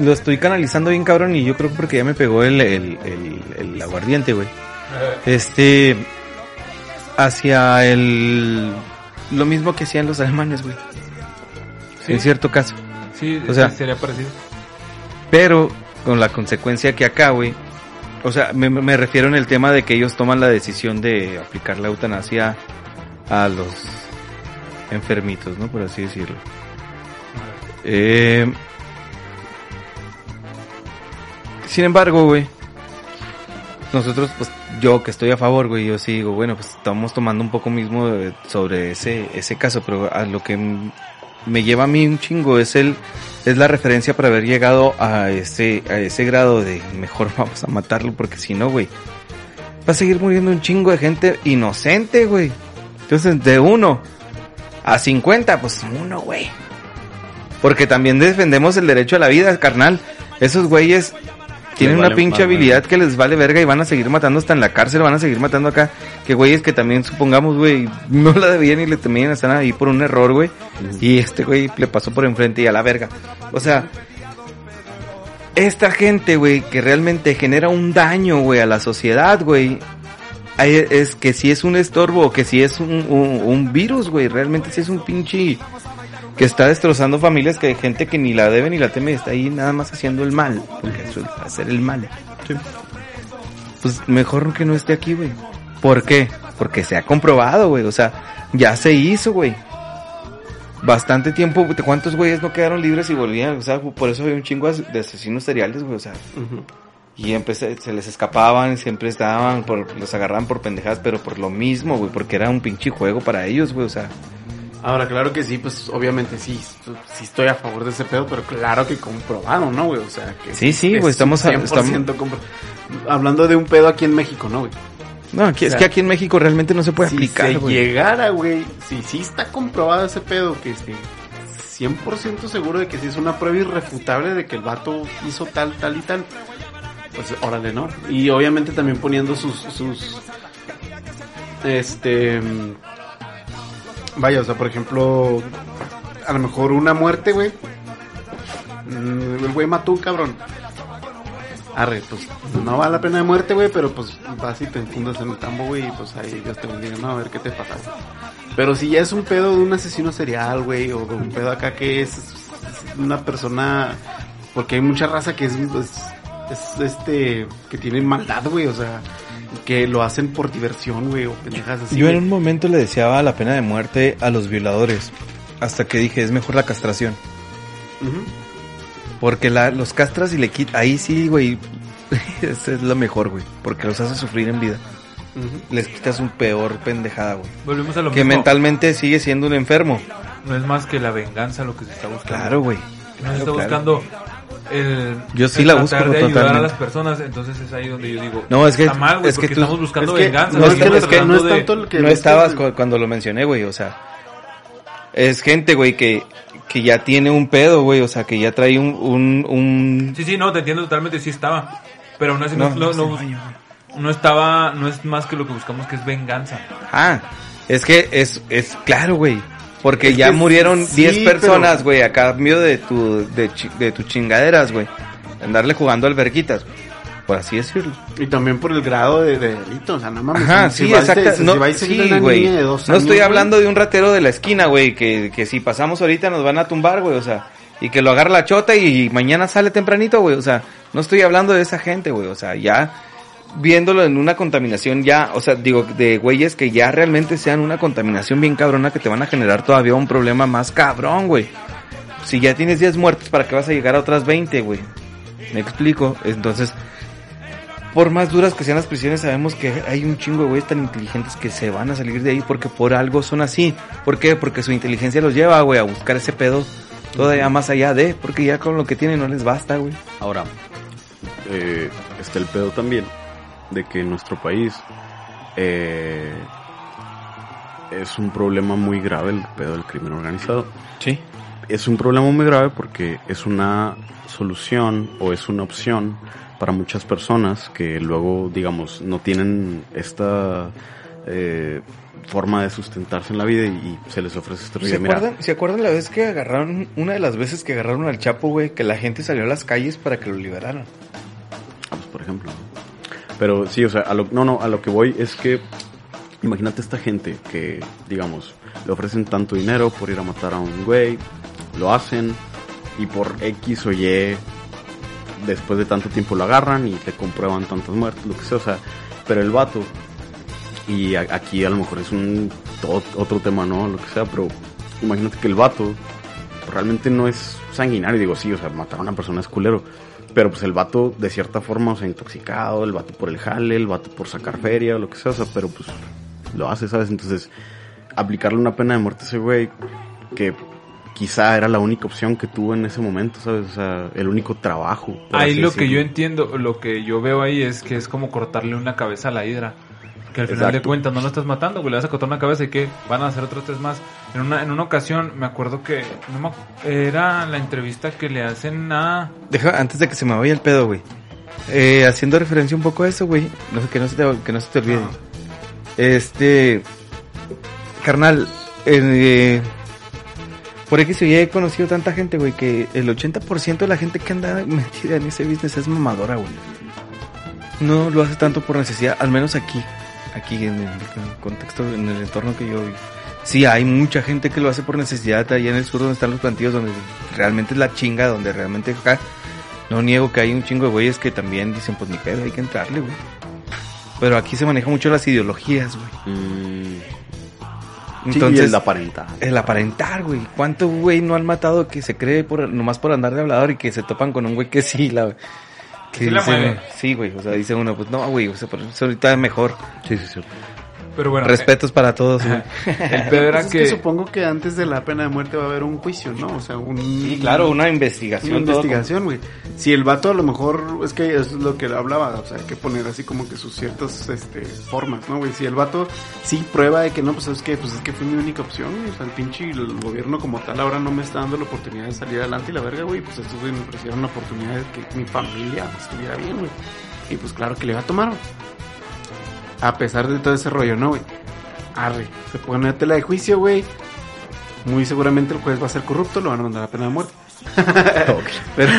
lo estoy canalizando bien cabrón y yo creo porque ya me pegó el, el, el, el aguardiente, güey. Este, hacia el, lo mismo que hacían los alemanes, güey. Sí. En cierto caso. Sí, O sea- sería parecido. Pero con la consecuencia que acá, güey. O sea, me, me refiero en el tema de que ellos toman la decisión de aplicar la eutanasia a los enfermitos, ¿no? Por así decirlo. Eh, sin embargo, güey, nosotros, pues, yo que estoy a favor, güey, yo sí digo, bueno, pues estamos tomando un poco mismo sobre ese, ese caso, pero a lo que me lleva a mí un chingo es el, es la referencia para haber llegado a ese, a ese grado de mejor vamos a matarlo, porque si no, güey, va a seguir muriendo un chingo de gente inocente, güey. Entonces, de uno a 50, pues uno, güey. Porque también defendemos el derecho a la vida, carnal. Esos güeyes tienen una pinche habilidad que les vale verga y van a seguir matando hasta en la cárcel, van a seguir matando acá. Que güeyes que también supongamos, güey, no la debían y le temían, están ahí por un error, güey. Y este güey le pasó por enfrente y a la verga. O sea, esta gente, güey, que realmente genera un daño, güey, a la sociedad, güey. Es que si es un estorbo, que si es un, un, un virus, güey, realmente si es un pinche que está destrozando familias que hay gente que ni la debe ni la teme, está ahí nada más haciendo el mal, porque eso es hacer el mal. Pues mejor que no esté aquí, güey. ¿Por qué? Porque se ha comprobado, güey, o sea, ya se hizo, güey. Bastante tiempo, ¿cuántos güeyes no quedaron libres y volvían? O sea, por eso había un chingo de asesinos seriales, güey, o sea, y empecé, se les escapaban, siempre estaban, por, los agarraban por pendejadas, pero por lo mismo, güey, porque era un pinche juego para ellos, güey, o sea, Ahora, claro que sí, pues obviamente sí, sí estoy a favor de ese pedo, pero claro que comprobado, ¿no, güey? O sea, que... Sí, sí, es güey, estamos a- 100% compro- Hablando de un pedo aquí en México, ¿no, güey? no, aquí, O es que aquí en México realmente no se puede si aplicar, se güey. llegara, güey, si sí está comprobado ese pedo, que esté 100% seguro de que sí es una prueba irrefutable de que el vato hizo tal, tal y tal, pues órale, ¿no? Y obviamente también poniendo sus, sus, este, vaya, o sea, por ejemplo, a lo mejor una muerte, güey, Mm, el güey mató un cabrón. arre, pues no va la pena de muerte, güey, pero pues vas y te enfundas en el tambo, güey, y pues ahí Dios te bendiga, no, a ver qué te pasa. güey. Pero si ya es un pedo de un asesino serial, güey, o de un pedo acá que es, una persona, porque hay mucha raza que es, es, es, este, que tiene maldad, güey, o sea, que lo hacen por diversión, güey, o pendejas así. Yo en un momento le deseaba la pena de muerte a los violadores. Hasta que dije, es mejor la castración. Porque la, los castras y le quitas. Ahí sí, güey. Ese es lo mejor, güey. Porque los hace sufrir en vida. Les quitas un peor pendejada, güey. Volvemos a lo Que mismo. mentalmente sigue siendo un enfermo. No es más que la venganza lo que se está buscando. Claro, güey. No se Claro, está claro. buscando el, Yo sí el la busco de ayudar a totalmente. las personas, entonces es ahí donde yo digo, No, es que- está mal, güey, es que porque tú- estamos buscando es que venganza. no es que- es que tratando no es tanto que no estabas cuando lo mencioné, güey. O sea, es gente, güey, que, que ya tiene un pedo, güey. O sea, que ya trae un, un, un... Sí, sí, no, te entiendo totalmente, sí estaba. Pero aún así no, No, no, no estaba, no es más que lo que buscamos que es venganza. Ah, es que es, es claro, güey. Porque Es ya murieron sí, 10 pero- personas, güey, a cambio de tu, de, de tus chingaderas, güey. Andarle jugando alberquitas, güey. Por así decirlo. Y también por el grado de, de delito, o sea, no mames. Ajá, si sí, exacto. si No, sí, güey. No años, estoy hablando de un ratero de la esquina, güey, que, que si pasamos ahorita nos van a tumbar, güey, o sea, y que lo agarra la chota y mañana sale tempranito, güey, o sea, no estoy hablando de esa gente, güey, o sea, ya viéndolo en una contaminación ya, o sea, digo, de güeyes que ya realmente sean una contaminación bien cabrona que te van a generar todavía un problema más cabrón, güey. Si ya tienes 10 muertes, ¿para qué vas a llegar a otras 20, güey? Me explico, entonces por más duras que sean las prisiones, sabemos que hay un chingo de güeyes tan inteligentes que se van a salir de ahí porque por algo son así. ¿Por qué? Porque su inteligencia los lleva, güey, a buscar ese pedo todavía más allá de, porque ya con lo que tienen no les basta, güey. Ahora, eh, está el pedo también de que en nuestro país eh, es un problema muy grave el pedo del crimen organizado. Sí. Es un problema muy grave porque es una solución o es una opción para muchas personas que luego, digamos, no tienen esta eh, forma de sustentarse en la vida y, y se les ofrece este ¿Se mira, acuerdan, ¿Se acuerdan la vez que agarraron, una de las veces que agarraron al Chapo, güey, que la gente salió a las calles para que lo liberaran? pues, por ejemplo. ¿no? Pero sí, o sea, a lo, no, no, a lo que voy es que imagínate esta gente que, digamos, le ofrecen tanto dinero por ir a matar a un güey, lo hacen y por X o Y después de tanto tiempo lo agarran y te comprueban tantas muertes, lo que sea, o sea, pero el vato y a- aquí a lo mejor es un otro tema, ¿no? Lo que sea, pero imagínate que el vato realmente no es sanguinario, digo, sí, o sea, matar a una persona es culero, pero pues el vato de cierta forma, o sea, intoxicado, el vato por el jale, el vato por sacar feria, o lo que sea, o sea, pero pues lo hace, ¿sabes? Entonces, aplicarle una pena de muerte a ese güey, que quizá era la única opción que tuvo en ese momento, ¿sabes? O sea, el único trabajo. Ahí lo que yo entiendo, lo que yo veo ahí es que es como cortarle una cabeza a la hidra. Que al final de cuentas no lo estás matando, güey, le vas a cortar una cabeza y que van a hacer otros tres más. En una, en una ocasión me acuerdo que no me era la entrevista que le hacen a... Deja, antes de que se me vaya el pedo, güey. Eh, haciendo referencia un poco a eso, güey. No sé, que no se te, que no se te olvide. Este. Carnal, eh, por X o Y he conocido tanta gente, güey, que el 80% de la gente que anda metida en ese business es mamadora, güey. No lo hace tanto por necesidad, al menos aquí. Aquí en el, contexto, en el entorno que yo vivo. Sí, hay mucha gente que lo hace por necesidad allá en el sur donde están los plantillos, donde realmente es la chinga, donde realmente acá. No niego que hay un chingo de güeyes que también dicen, pues ni pedo, hay que entrarle, güey. Pero aquí se manejan mucho las ideologías, güey. Mm, Entonces, el aparentar. el aparentar, güey. ¿Cuánto güey no han matado que se cree por nomás por andar de hablador y que se topan con un güey que sí la Sí la dice, mueve. sí, güey, o sea, dice uno, pues no, güey, o sea, pero ahorita es mejor. Sí, sí, sí. Pero bueno, Respetos para todos, güey. el pedo era Pues es que... supongo que antes de la pena de muerte va a haber un juicio, ¿no? O sea, un... Sí, claro, una investigación. Una investigación, güey. Si el vato a lo mejor, es que es lo que hablaba, o sea, hay que poner así como que sus ciertas este, formas, ¿no, güey? Si el vato sí prueba de que no, pues es que, pues es que fue mi única opción, güey. O sea, el pinche el gobierno como tal ahora no me está dando la oportunidad de salir adelante y la verga, güey. Pues estos güey me ofrecieron la oportunidad de que mi familia estuviera bien, güey. Y pues claro que le va a tomar, güey. A pesar de todo ese rollo, ¿no, güey? Arre, se pone a tela de juicio, güey. muy seguramente el juez va a ser corrupto, lo van a mandar a pena de muerte. Pero,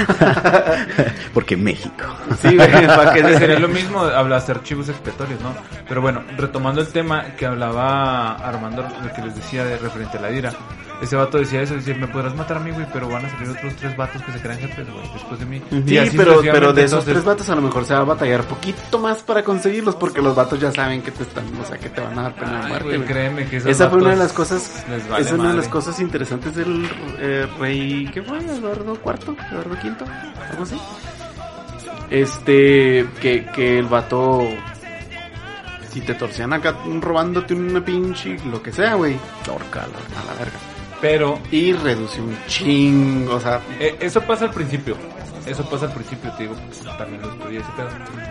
Porque México. sí, güey, para que sería lo mismo hablar de archivos expiatorios, ¿no? Pero bueno, retomando el tema que hablaba Armando, que les decía de referente a la ira. Ese vato decía eso, decía, me podrás matar a mí, güey, pero van a salir otros tres vatos que se crean jefes, güey, después de mí. Sí, Y así pero, de esos entonces, tres vatos a lo mejor se va a batallar poquito más para conseguirlos porque los vatos ya saben que te están, o sea, que te van a dar pena de muerte. güey, créeme que Esa fue una de las cosas, vale esa es una de las cosas interesantes del eh, rey, ¿qué fue? Eduardo IV, Eduardo V, algo así. Este, que, que el vato, si te torcían acá robándote una pinche, lo que sea, güey, ahorcalo a la verga. Pero Y reduce un chingo, o sea, Eh, eso pasa al principio. Eso pasa al principio, te digo, también lo estudié ese pedo.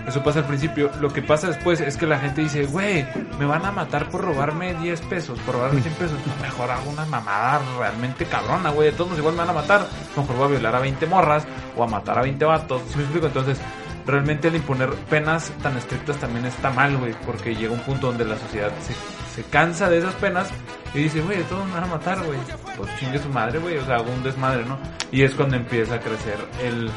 Eso pasa al principio. Lo que pasa después es que la gente dice, güey, me van a matar por robarme 10 pesos, por robarme 100 pesos. No, mejor hago una mamada realmente cabrona, güey. De todos modos igual me van a matar. Mejor voy a violar a 20 morras o a matar a 20 vatos. ¿Sí me explico? Entonces, realmente el imponer penas tan estrictas también está mal, güey. Porque llega un punto donde la sociedad se, se cansa de esas penas y dice, güey, de todos me van a matar, güey. Pues chingue su madre, güey. O sea, hago un desmadre, ¿no? Y es cuando empieza a crecer el,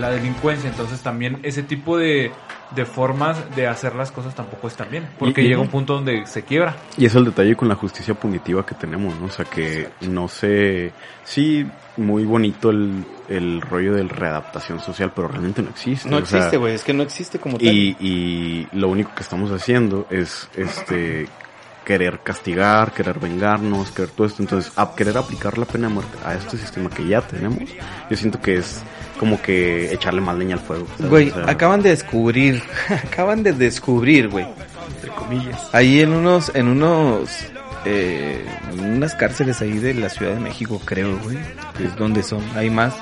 la delincuencia. Entonces también ese tipo de, de formas de hacer las cosas tampoco están bien. Porque Y- y- llega un punto donde se quiebra. Y es el detalle con la justicia punitiva que tenemos, ¿no? O sea, que no sé, sí, muy bonito el, el rollo de readaptación social, pero realmente no existe. No o existe, güey. Es que no existe como tal. y, y lo único que estamos haciendo es, este, querer castigar, querer vengarnos, querer todo esto. Entonces, a querer aplicar la pena de muerte a este sistema que ya tenemos, yo siento que es como que echarle más leña al fuego. ¿sabes? Güey, O sea, acaban de descubrir, acaban de descubrir, güey. entre comillas. Ahí en unos, en unos, eh, en unas cárceles ahí de la Ciudad de México, creo, güey. Que es donde son, hay más.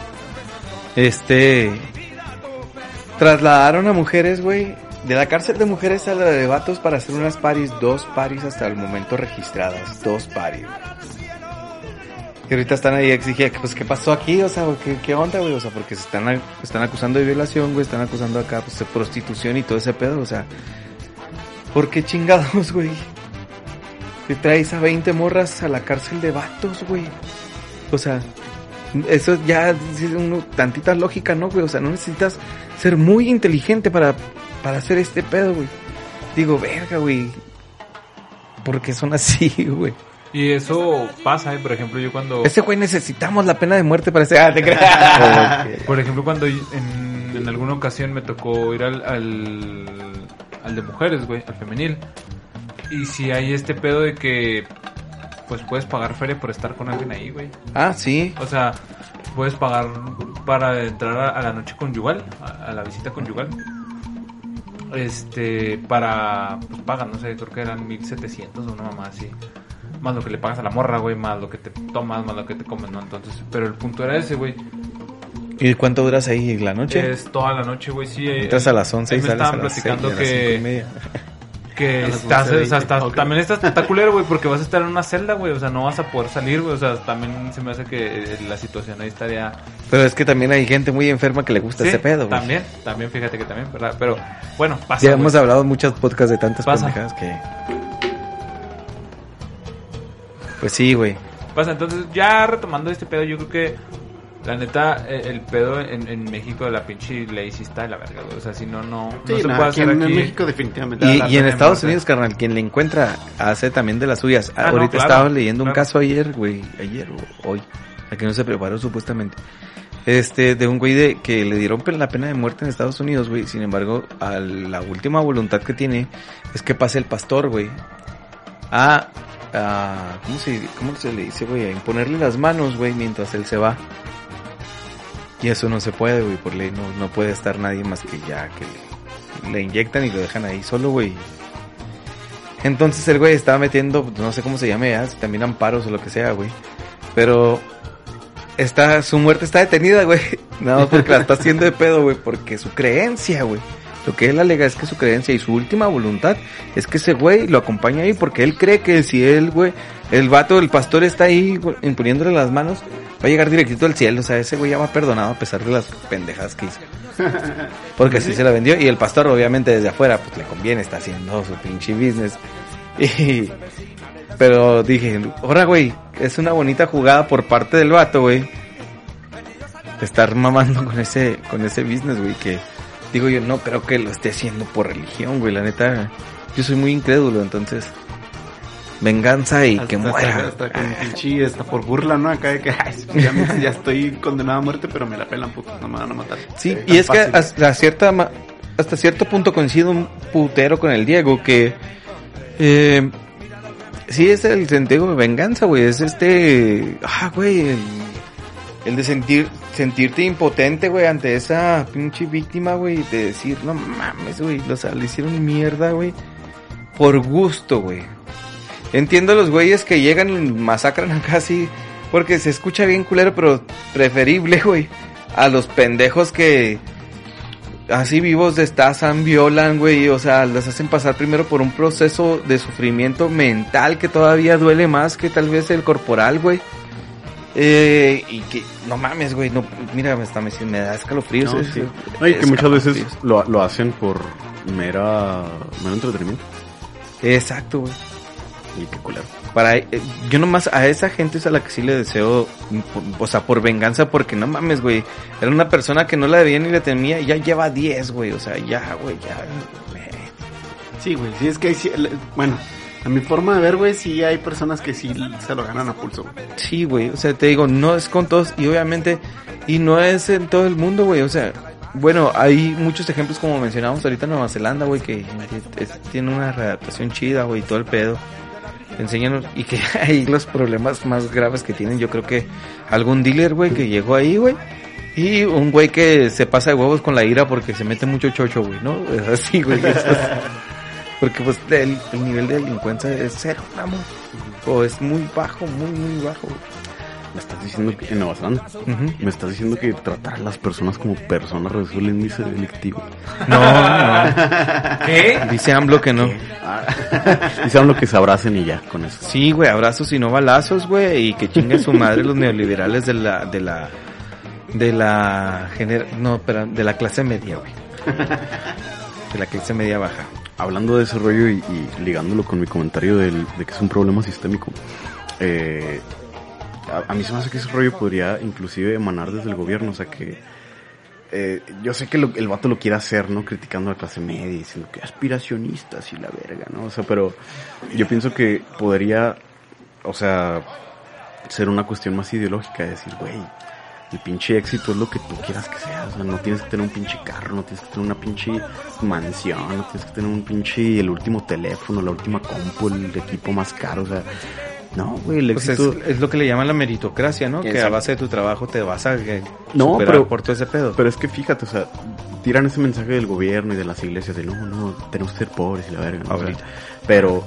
Este, trasladaron a mujeres, güey, de la cárcel de mujeres a la de vatos para hacer unas paris, dos paris hasta el momento registradas, dos paris. Que ahorita están ahí exigiendo, pues, ¿qué pasó aquí? O sea, ¿qué, qué onda, güey? O sea, porque se están, están acusando de violación, güey, están acusando acá, pues, de prostitución y todo ese pedo, o sea, ¿por qué chingados, güey? Te traes a 20 morras a la cárcel de vatos, güey. O sea, eso ya es uno, tantita lógica, ¿no, güey? O sea, no necesitas ser muy inteligente para, para hacer este pedo, güey. Digo, verga, güey. Porque son así, güey. Y eso pasa, ¿eh? Por ejemplo, yo cuando... Ese güey necesitamos la pena de muerte para ese... Ah, te creas. Por ejemplo, cuando en, en alguna ocasión me tocó ir al, al, al de mujeres, güey, al femenil. Y si hay este pedo de que, pues puedes pagar feria por estar con alguien ahí, güey. ah, sí. O sea, puedes pagar para entrar a, a la noche conyugal, a, a la visita conyugal. Este, para, pues pagan, no sé, creo que eran 1700 o una mamá así. Más lo que le pagas a la morra, güey, más lo que te tomas, más lo que te comes, ¿no? Entonces, pero el punto era ese, güey. ¿Y cuánto duras ahí la noche? Es toda la noche, güey, sí. eh, Entras a las 11 y ahí me sales a las 6 platicando a las y media. que estás, o 11:20. sea, estás- también está espectacular, güey, porque vas a estar en una celda, güey, o sea, no vas a poder salir, güey, o sea, también se me hace que eh, la situación ahí estaría... Pero es que también hay gente muy enferma que le gusta Sí, ese pedo, güey. También, también, fíjate que también, ¿verdad? Pero, bueno, pasa, Ya hemos hablado en muchos podcasts de tantas pendejadas que... Pues sí, güey. Pasa, entonces, ya retomando este pedo, yo creo que, la neta, eh, el pedo en, en México de la pinche ley sí está de la verga, güey, o sea, si no, no, no Sí, se nada, puede aquí hacer en, aquí... en México definitivamente. Y, la y en Estados muerte. Unidos, carnal, quien le encuentra hace también de las suyas. Ah, no, Ahorita claro, estaba leyendo un caso ayer, güey, ayer o hoy, a que no se preparó supuestamente. Este, de un güey de, que le dieron la pena de muerte en Estados Unidos, güey. Sin embargo, a la última voluntad que tiene es que pase el pastor, güey. A, a ¿cómo se, cómo se le dice, güey? A imponerle las manos, güey, mientras él se va. Y eso no se puede, güey, por ley no, no puede estar nadie más que ya que le, inyectan y lo dejan ahí solo, güey. Entonces el güey estaba metiendo, no sé cómo se llame, si también amparos o lo que sea, güey. Pero está, su muerte está detenida, güey. Nada más porque la está haciendo de pedo, güey, porque su creencia, güey. Lo que él alega es que su creencia y su última voluntad es que ese güey lo acompaña ahí porque él cree que si él, güey, el vato, el pastor está ahí imponiéndole las manos, va a llegar directito al cielo. O sea, ese güey ya va perdonado a pesar de las pendejadas que hizo. Porque así se la vendió. Y el pastor, obviamente, desde afuera, pues le conviene, está haciendo su pinche business. Y, Pero dije, ahora, güey, es una bonita jugada por parte del vato, güey. De estar mamando con ese, con ese business, güey, que digo yo, no creo que lo esté haciendo por religión, güey, la neta. Yo soy muy incrédulo, entonces. Venganza y que Hasta- muera. Hasta con pinche, hasta por burla, ¿no? Acá de que ay, ya, me- ya estoy condenado a muerte, pero me la pelan, puto, no me van a matar. Sí, Tan y es que hasta cierta hasta cierto punto coincido un putero con el Diego que eh, sí es el sentido de venganza, güey, es este ah, güey, el, el de sentir sentirte impotente, güey, ante esa pinche víctima, güey, de decir, no mames, güey, o sea, le hicieron mierda, güey, por gusto, güey. Entiendo a los güeyes que llegan y masacran acá así porque se escucha bien culero, pero preferible, güey, a los pendejos que así vivos destazan, violan, güey, o sea, las hacen pasar primero por un proceso de sufrimiento mental que todavía duele más que tal vez el corporal, güey. Eh, y que, no mames, güey, no, mira, me, está, me, me da escalofríos. No, es- sí. No, y que muchas veces lo, lo hacen por mera, mero entretenimiento. Exacto, güey. Y qué culero. Para, eh, yo nomás a esa gente es a la que sí le deseo, por- o sea, por venganza, porque no mames, güey. Era una persona que no la debía ni la temía y ya lleva 10, güey. O sea, ya, güey, ya. güey. Sí, güey, sí, es que bueno, a mi forma de ver, güey, sí hay personas que sí se lo ganan a pulso. Sí, güey. O sea, te digo, no es con todos y obviamente, y no es en todo el mundo, güey. O sea, bueno, hay muchos ejemplos como mencionábamos ahorita en Nueva Zelanda, güey, que tiene una readaptación chida, güey, todo el pedo. Te enseñan y que hay los problemas más graves que tienen. Yo creo que algún dealer, güey, que llegó ahí, güey. Y un güey que se pasa de huevos con la ira porque se mete mucho chocho, güey, ¿no? Es así, güey. Porque pues el, el nivel de delincuencia es cero, vamos. O es muy bajo, muy, muy bajo. Me estás diciendo que en Nueva Zelanda, Ujú. me estás diciendo que tratar a las personas como personas reduce el índice delictivo. No, no. ¿Qué? Dice AMLO que no. Dicen lo que se abracen y ya, con eso. Sí, güey, abrazos y no balazos, güey, y que chinguen su madre los neoliberales de la, de la, de la, gener no, pero de la clase media, güey. De la clase media baja. Hablando de ese rollo y, y ligándolo con mi comentario del- de que es un problema sistémico, eh, a, mí se me hace que ese rollo podría inclusive emanar desde el gobierno, o sea que eh, yo sé que el vato lo quiere hacer, ¿no? Criticando a la clase media, diciendo que aspiracionistas y la verga, ¿no? O sea, pero yo pienso que podría, o sea, ser una cuestión más ideológica, de decir, güey, el pinche éxito es lo que tú quieras que sea, o sea, no tienes que tener un pinche carro, no tienes que tener una pinche mansión, no tienes que tener un pinche, el último teléfono, la última compu, el equipo más caro, o sea, no, güey, el Pues es, éxito... es lo que le llaman la meritocracia, ¿no? Que a base de tu trabajo te vas a eh, No, superar pero- por todo ese pedo. Pero es que fíjate, o sea, tiran ese mensaje del gobierno y de las iglesias de no, no, tenemos que ser pobres y la verga, ¿no? Pero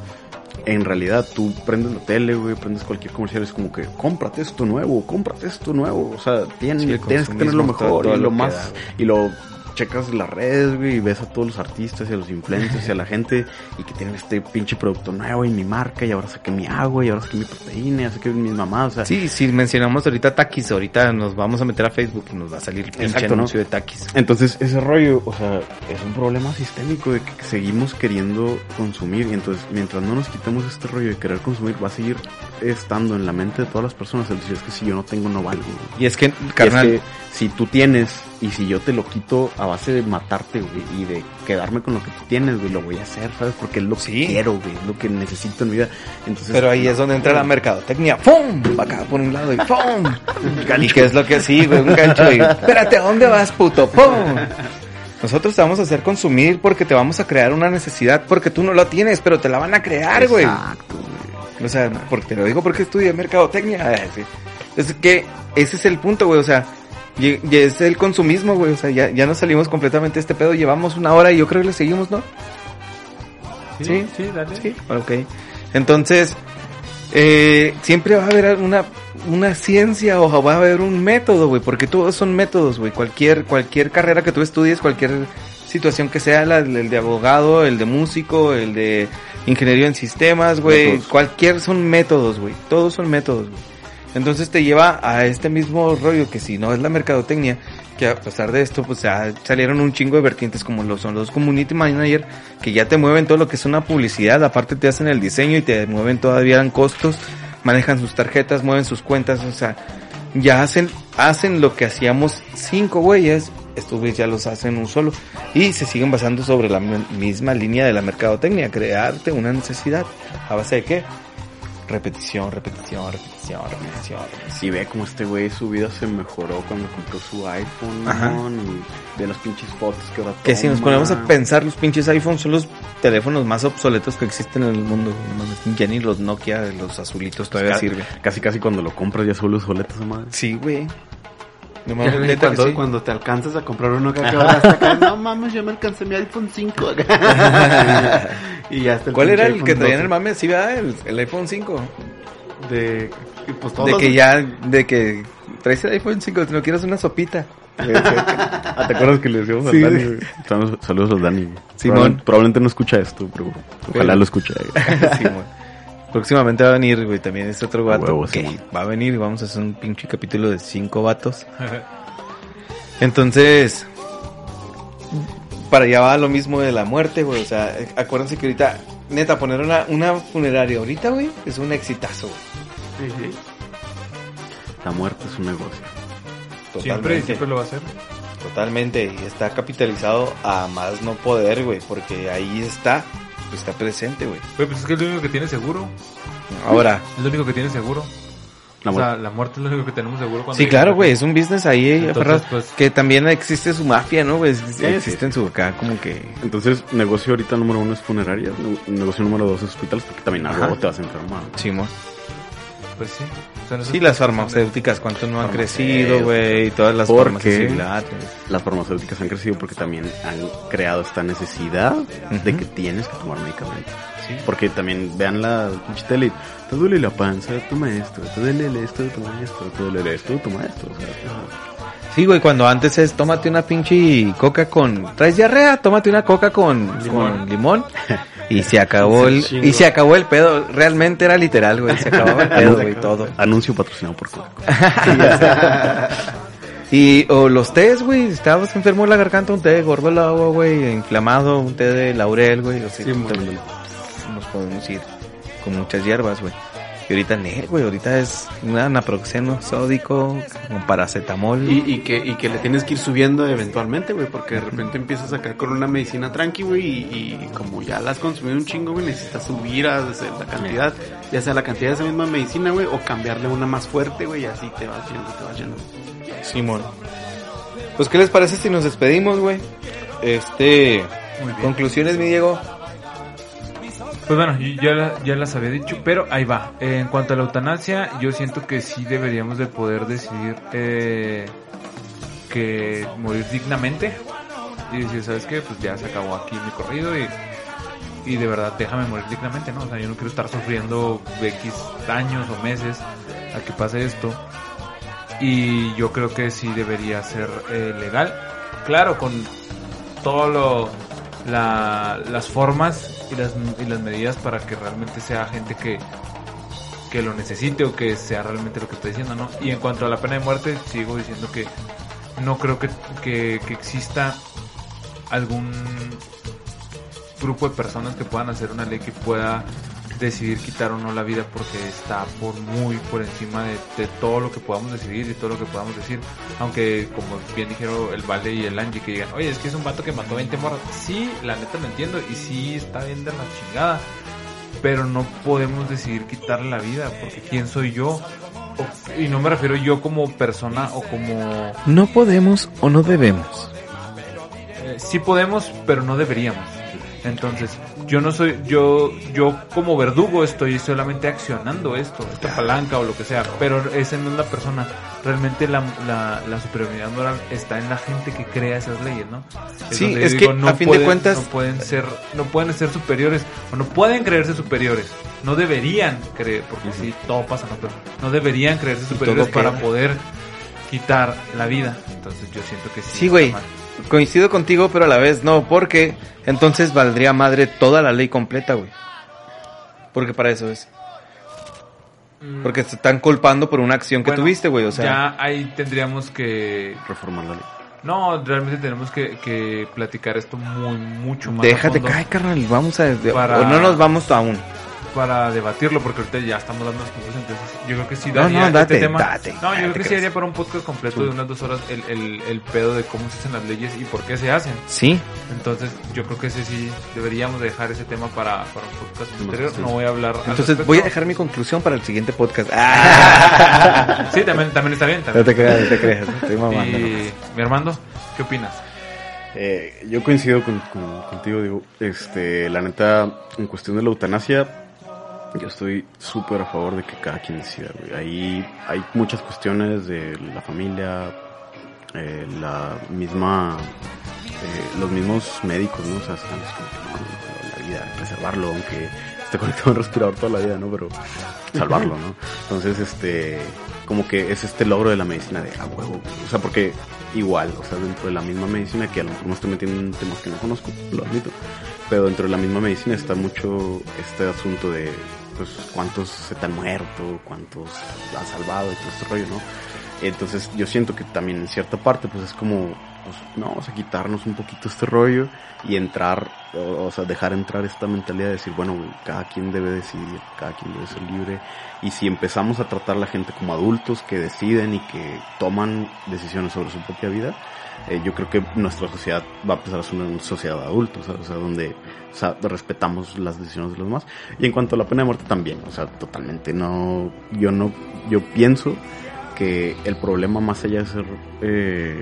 en realidad tú prendes la tele, güey, prendes cualquier comercial, es como que cómprate esto nuevo, cómprate esto nuevo, o sea, tienes, Sí, el tienes que tener lo todo- mejor todo y lo más, da, y lo checas las redes, güey, y ves a todos los artistas y a los influencers y a la gente y que tienen este pinche producto nuevo y mi marca y ahora saqué mi agua y ahora saqué mi proteína, y ahora saqué mi mamá, o sea, Sí, si mencionamos ahorita Takis, ahorita nos vamos a meter a Facebook y nos va a salir pinche Exacto, ¿no? anuncio de Takis. Entonces, ese rollo, o sea, es un problema sistémico de que seguimos queriendo consumir. Y entonces, mientras no nos quitemos este rollo de querer consumir, va a seguir estando en la mente de todas las personas. El decir, es que si yo no tengo, no valgo. güey. Y es que, carnal, es que si tú tienes y si yo te lo quito a base de matarte, güey, y de quedarme con lo que tú tienes, güey, lo voy a hacer, ¿sabes? Porque es lo Sí. que quiero, güey, es lo que necesito en mi vida. Entonces, Pero ahí es donde entra la mercadotecnia. ¡Pum! Pa' acá por un lado y ¡pum! ¿Y qué es lo que sí, güey? Un gancho y... Espérate, ¿a dónde vas, puto? ¡Pum! Nosotros te vamos a hacer consumir porque te vamos a crear una necesidad porque tú no la tienes, pero te la van a crear, güey. Exacto, güey. O sea, porque te lo digo porque estudié mercadotecnia. Ah, sí. Es que ese es el punto, güey. O sea, y, y es el consumismo, güey. O sea, ya, ya nos salimos completamente de este pedo. Llevamos una hora y yo creo que le seguimos, ¿no? Sí, sí, dale. Sí, ok. Entonces, eh, siempre va a haber una, una ciencia o va a haber un método, güey, porque todos son métodos, güey. Cualquier, cualquier carrera que tú estudies, cualquier situación que sea, la, el de abogado, el de músico, el de ingeniería en sistemas, güey, cualquier son métodos, güey. Todos son métodos, güey. Entonces te lleva a este mismo rollo que si no es la mercadotecnia, que a pesar de esto, pues ya salieron un chingo de vertientes como lo son los community manager, que ya te mueven todo lo que es una publicidad, aparte te hacen el diseño y te mueven todavía en costos, manejan sus tarjetas, mueven sus cuentas, o sea, ya hacen, hacen lo que hacíamos cinco güeyes, estos güeyes ya los hacen un solo, y se siguen basando sobre la mi- misma línea de la mercadotecnia, crearte una necesidad, ¿a base de qué? Repetición, repetición, repetición, repetición. Si ve como este güey su vida se mejoró cuando compró su iPhone, Ajá. ve las pinches fotos que ahora Que si nos ponemos a pensar, los pinches iPhones son los teléfonos más obsoletos que existen en el mundo. Ya ni los Nokia, los azulitos todavía sirven. Casi casi cuando lo compras ya solo soletas esa madre. Sí, güey. No mames, neta cuando, sí. cuando te alcanzas a comprar uno que acaba hasta acá, no mames, yo me alcancé mi iPhone 5. y ya está el ¿Cuál era el iPhone que traían 12. el mame? Sí, ¿verdad? El, el iPhone 5. De, pues De que ya, de que traes el iPhone 5, no quieres una sopita. Ah, ¿te acuerdas que le decíamos Sí, a Dani? sí. Saludos, saludos a Dani. Simón. Probablemente, probablemente no escucha esto, pero ojalá Pero- lo escuche. Sí, güey. Próximamente va a venir, güey, también este otro vato huevo, que va a venir y vamos a hacer un pinche capítulo de cinco vatos. Entonces, para allá va lo mismo de la muerte, güey. O sea, acuérdense que ahorita, neta, poner una, una funeraria ahorita, güey, es un exitazo, güey. Sí, sí. La muerte es un negocio. Siempre, Totalmente. siempre lo va a hacer. Totalmente. Y está capitalizado a más no poder, güey. Porque ahí está, está presente, güey. Güey, pues es que es lo único que tiene seguro. Ahora, Es lo único que tiene seguro. La o muerte. sea, la muerte es lo único que tenemos seguro cuando sí, claro, güey, es un business ahí, eh, Entonces, aferrado, pues- que también existe su mafia, ¿no? Pues sí. existe en su acá como que... Entonces, negocio ahorita número uno es funerarias, ne- negocio número dos es hospitales, porque también algo te vas a enfermar. Pues sí. O sea, no Sí, sé- las farmacéuticas, cuánto no han crecido, güey, y todas las ¿Por farmacias qué? similares. Las farmacéuticas han crecido porque también han creado esta necesidad de que tienes que tomar medicamentos. Sí. Porque también vean la tele, y, te duele la panza, toma esto, te duele el esto, toma esto, te duele esto, toma esto. O sea, Sí, güey, cuando antes es tómate una pinche coca con... ¿Traes diarrea? Tómate una coca con limón. Con limón. Y se acabó el... Y se acabó el pedo. Realmente era literal, güey. Se acababa el pedo, güey, todo. Anuncio patrocinado por Coca. Y, o los tés, güey, estabas enfermo de la garganta, un té de gordo al agua, güey, inflamado, un té de laurel, güey, o sea, Sí, nos podemos ir con muchas hierbas, güey. Y ahorita, ne, güey, ahorita es una naproxeno sódico, con paracetamol. Y, y, que, y que le tienes que ir subiendo eventualmente, güey, porque de repente empiezas a caer con una medicina tranqui, güey, y, y como ya la has consumido un chingo, güey, necesitas subir a la cantidad, ya sea la cantidad de esa misma medicina, güey, o cambiarle una más fuerte, güey, y así te vas yendo, te vas yendo. Simón. Pues, ¿qué les parece si nos despedimos, güey? Este, conclusiones, mi Diego. Pues bueno, ya, la- las había dicho, pero ahí va. Eh, en cuanto a la eutanasia, yo siento que sí deberíamos de poder decidir eh, que morir dignamente y decir, ¿sabes qué? Pues ya se acabó aquí mi corrido y, y de verdad déjame morir dignamente, ¿no? O sea, yo no quiero estar sufriendo X años o meses a que pase esto. Y yo creo que sí debería ser eh, legal. Claro, con todo lo, la- las formas y las, y las medidas para que realmente sea gente que, que lo necesite o que sea realmente lo que está diciendo, ¿no? Y en cuanto a la pena de muerte, sigo diciendo que no creo que, que, que exista algún grupo de personas que puedan hacer una ley que pueda decidir quitar o no la vida porque está por muy por encima de, de todo lo que podamos decidir y todo lo que podamos decir aunque como bien dijeron el Vale y el Angie que digan oye es que es un vato que mató 20 morras sí la neta lo entiendo y sí está bien de la chingada pero no podemos decidir quitarle la vida porque quién soy yo O- y no me refiero yo como persona o como No podemos o no debemos. eh, sí podemos, pero no deberíamos. Entonces, yo no soy, yo, yo como verdugo estoy solamente accionando esto, esta palanca o lo que sea, pero esa no es la persona. Realmente la, la, la superioridad moral está en la gente que crea esas leyes, ¿no? Sí, es que, a fin de cuentas- no pueden ser, no pueden ser superiores o no pueden creerse superiores. No deberían creer, porque sí, todo pasa, ¿no? Pero no deberían creerse superiores para poder quitar la vida. Entonces, yo siento que sí. Sí, está güey. mal. Coincido contigo, pero a la vez no, porque entonces valdría madre toda la ley completa, güey. Porque para eso es. Porque te están culpando por una acción que Bueno, tuviste, güey, o sea. ya ahí tendríamos que Reformar la ley. No, realmente tenemos que, que platicar esto muy, mucho más. Déjate caer, carnal. Vamos a. Para- O no nos vamos aún. Para debatirlo, porque ahorita ya estamos dando las cosas, entonces yo creo que sí No, daría no, date, este tema. date, no, yo date, creo que sí crees. daría para un podcast completo de unas dos horas el, el, el pedo de cómo se hacen las leyes y por qué se hacen. Sí. Entonces, yo creo que ese sí deberíamos dejar ese tema para, para un podcast posterior. No voy a hablar. Entonces voy a dejar mi conclusión para el siguiente podcast. Ah. Sí, también, también está bien. No También. te creas, no te creas. Estoy mamando. Y, mi Armando, ¿qué opinas? Eh, yo coincido con, con- contigo, digo, este, la neta, en cuestión de la eutanasia, yo estoy súper a favor de que cada quien decida, güey. Ahí hay muchas cuestiones de la familia, eh, la misma, eh, los mismos médicos, ¿no? O sea, no, la vida, preservarlo, aunque esté conectado al respirador toda la vida, ¿no? Pero salvarlo, ¿no? Entonces, este, como que es este logro de la medicina de a huevo, o sea, porque igual, o sea, dentro de la misma medicina, que a lo mejor me estoy metiendo en temas que no conozco, lo admito, pero dentro de la misma medicina está mucho este asunto de, pues, cuántos se te han muerto, cuántos has salvado y todo este rollo, ¿no? Entonces yo siento que también en cierta parte, pues es como, pues, no, vamos a quitarnos un poquito este rollo y entrar, o, o sea, dejar entrar esta mentalidad de decir, bueno, cada quien debe decidir, cada quien debe ser libre. Y si empezamos a tratar a la gente como adultos que deciden y que toman decisiones sobre su propia vida, eh, yo creo que nuestra sociedad va a empezar a ser una sociedad ¿sabes? o sea, donde o sea, respetamos las decisiones de los demás. Y en cuanto a la pena de muerte también, o sea, totalmente no, yo no, yo pienso que el problema más allá de ser eh,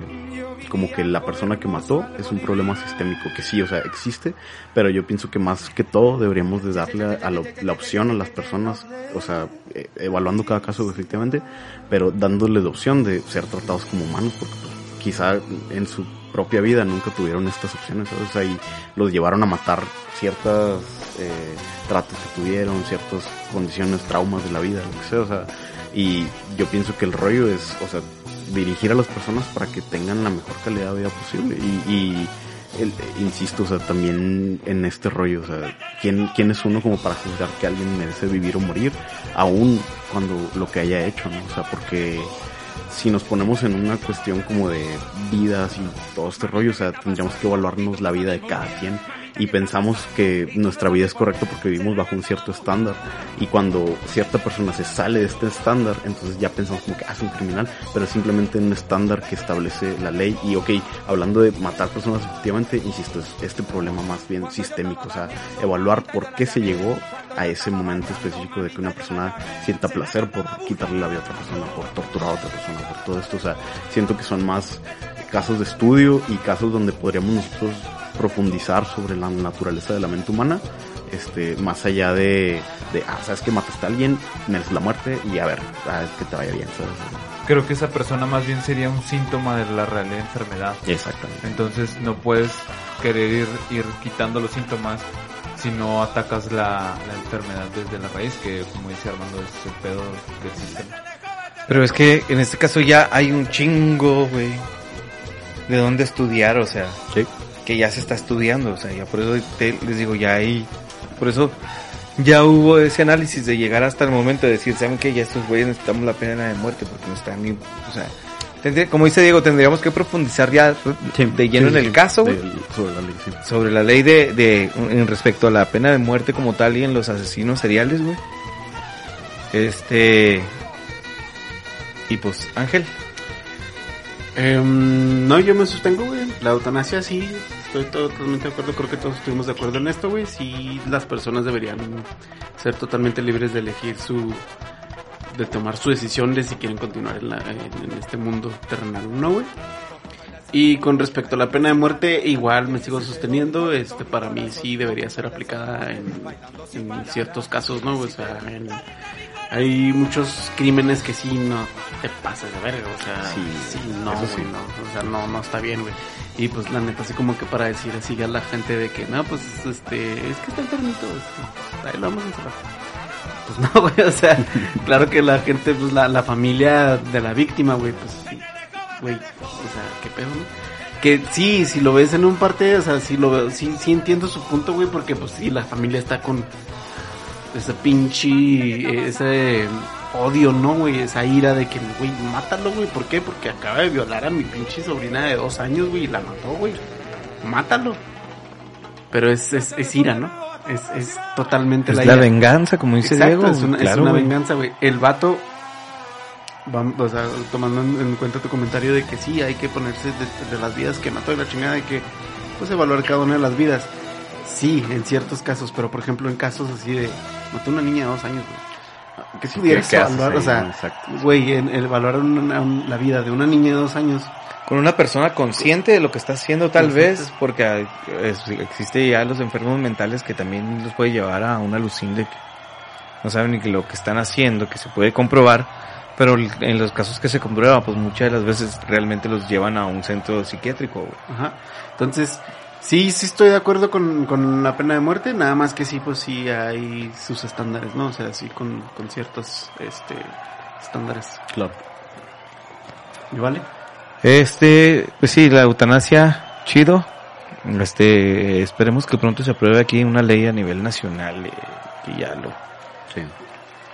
como que la persona que mató es un problema sistémico que sí, o sea, existe, pero yo pienso que más que todo deberíamos de darle a, a la opción a las personas, o sea, eh, evaluando cada caso efectivamente, pero dándole la opción de ser tratados como humanos, porque pues, quizá en su propia vida nunca tuvieron estas opciones. O sea, y los llevaron a matar ciertas eh, tratos que tuvieron, ciertas condiciones, traumas de la vida, lo que sea, o sea, y yo pienso que el rollo es, o sea, dirigir a las personas para que tengan la mejor calidad de vida posible. Y, y insisto, o sea, también en este rollo, o sea, ¿quién, ¿quién es uno como para juzgar que alguien merece vivir o morir? Aún cuando lo que haya hecho, ¿no? O sea, porque si nos ponemos en una cuestión como de vidas y todo este rollo, o sea, tendríamos que evaluarnos la vida de cada quien y pensamos que nuestra vida es correcta porque vivimos bajo un cierto estándar. Y cuando cierta persona se sale de este estándar, entonces ya pensamos como que ah, es un criminal, pero es simplemente un estándar que establece la ley. Y ok, hablando de matar personas efectivamente, insisto, es este problema más bien sistémico, o sea, evaluar por qué se llegó a ese momento específico de que una persona sienta placer por quitarle la vida a otra persona, por torturar a otra persona, por todo esto, o sea, siento que son más casos de estudio y casos donde podríamos nosotros profundizar sobre la naturaleza de la mente humana, este, más allá de, de ah, sabes que mataste a alguien, mereces la muerte y a ver, ah, que te vaya bien, ¿sabes? Creo que esa persona más bien sería un síntoma de la real enfermedad. Exactamente. Entonces no puedes querer ir, ir quitando los síntomas si no atacas la, la enfermedad desde la raíz, que como dice Armando es el pedo del sistema. Pero es que en este caso ya hay un chingo, güey, de dónde estudiar, o sea, Sí. Que ya se está estudiando, o sea, ya por eso te- les digo, ya hay, por eso ya hubo ese análisis de llegar hasta el momento de decir, ¿saben qué? Ya estos güeyes necesitamos la pena de muerte porque no están ni, o sea, tendría- como dice Diego, tendríamos que profundizar ya de lleno en el caso, güey, Del- sobre la ley, sí. sobre la ley de, de, en respecto a la pena de muerte como tal y en los asesinos seriales, güey. Este, y pues, Ángel. Em, no, yo me sostengo, güey. La eutanasia sí, estoy totalmente de acuerdo. Creo que todos estuvimos de acuerdo en esto, güey. Sí, las personas deberían ser totalmente libres de elegir su. de tomar su decisión de si quieren continuar en, la- en- en este mundo terrenal o no, güey. Y con respecto a la pena de muerte, igual me sigo sosteniendo. Este, para mí sí debería ser aplicada en, en ciertos casos, ¿no? O sea, en- hay muchos crímenes que sí no te pasas de verga, o sea, Sí, sí, no, sí. no, o sea, no, no está bien, güey. Y pues la neta, así como que para decir así a la gente de que, no, pues, este, es que está enfermito, este, ahí lo vamos a encerrar. Pues no, güey, o sea, claro que la gente, pues la, la familia de la víctima, güey, pues, sí, güey, o sea, qué pedo, ¿no? Que sí, si lo ves en un parte, o sea, sí lo veo, sí, sí entiendo su punto, güey, porque pues sí, la familia está con ese pinche, ese, odio, ¿no, güey? Esa ira de que, güey, mátalo, güey. ¿Por qué? Porque acaba de violar a mi pinche sobrina de dos años, güey, y la mató, güey. Mátalo. Pero es, es, es ira, ¿no? Es, es totalmente Es la la ira. venganza, como dice Exacto, Diego. es una, es una venganza, güey. El vato, vam- o sea, tomando en, en cuenta tu comentario de que sí, hay que ponerse de, de las vidas que mató y la chingada de que, pues, evaluar cada una de las vidas. Sí, en ciertos casos, pero por ejemplo en casos así de, mató una niña de dos años, güey. ¿Qué pudieras ¿qué haces evaluar? O sea, güey, en, el valorar una- la vida de una niña de dos años, Con una persona consciente de lo que está haciendo, tal vez, porque hay- es- existe ya los enfermos mentales que también los puede llevar a una alucin de que no saben ni lo que están haciendo, que se puede comprobar, pero en los casos que se comprueba, pues muchas de las veces realmente los llevan a un centro psiquiátrico. güey. Ajá. Entonces, sí, sí estoy de acuerdo con, con la pena de muerte, nada más que sí, pues sí hay sus estándares, ¿no? O sea, sí con, con ciertos este, estándares. Claro. ¿Y vale? Este, pues sí, la eutanasia, chido. Este, esperemos que pronto se apruebe aquí una ley a nivel nacional eh, que ya lo.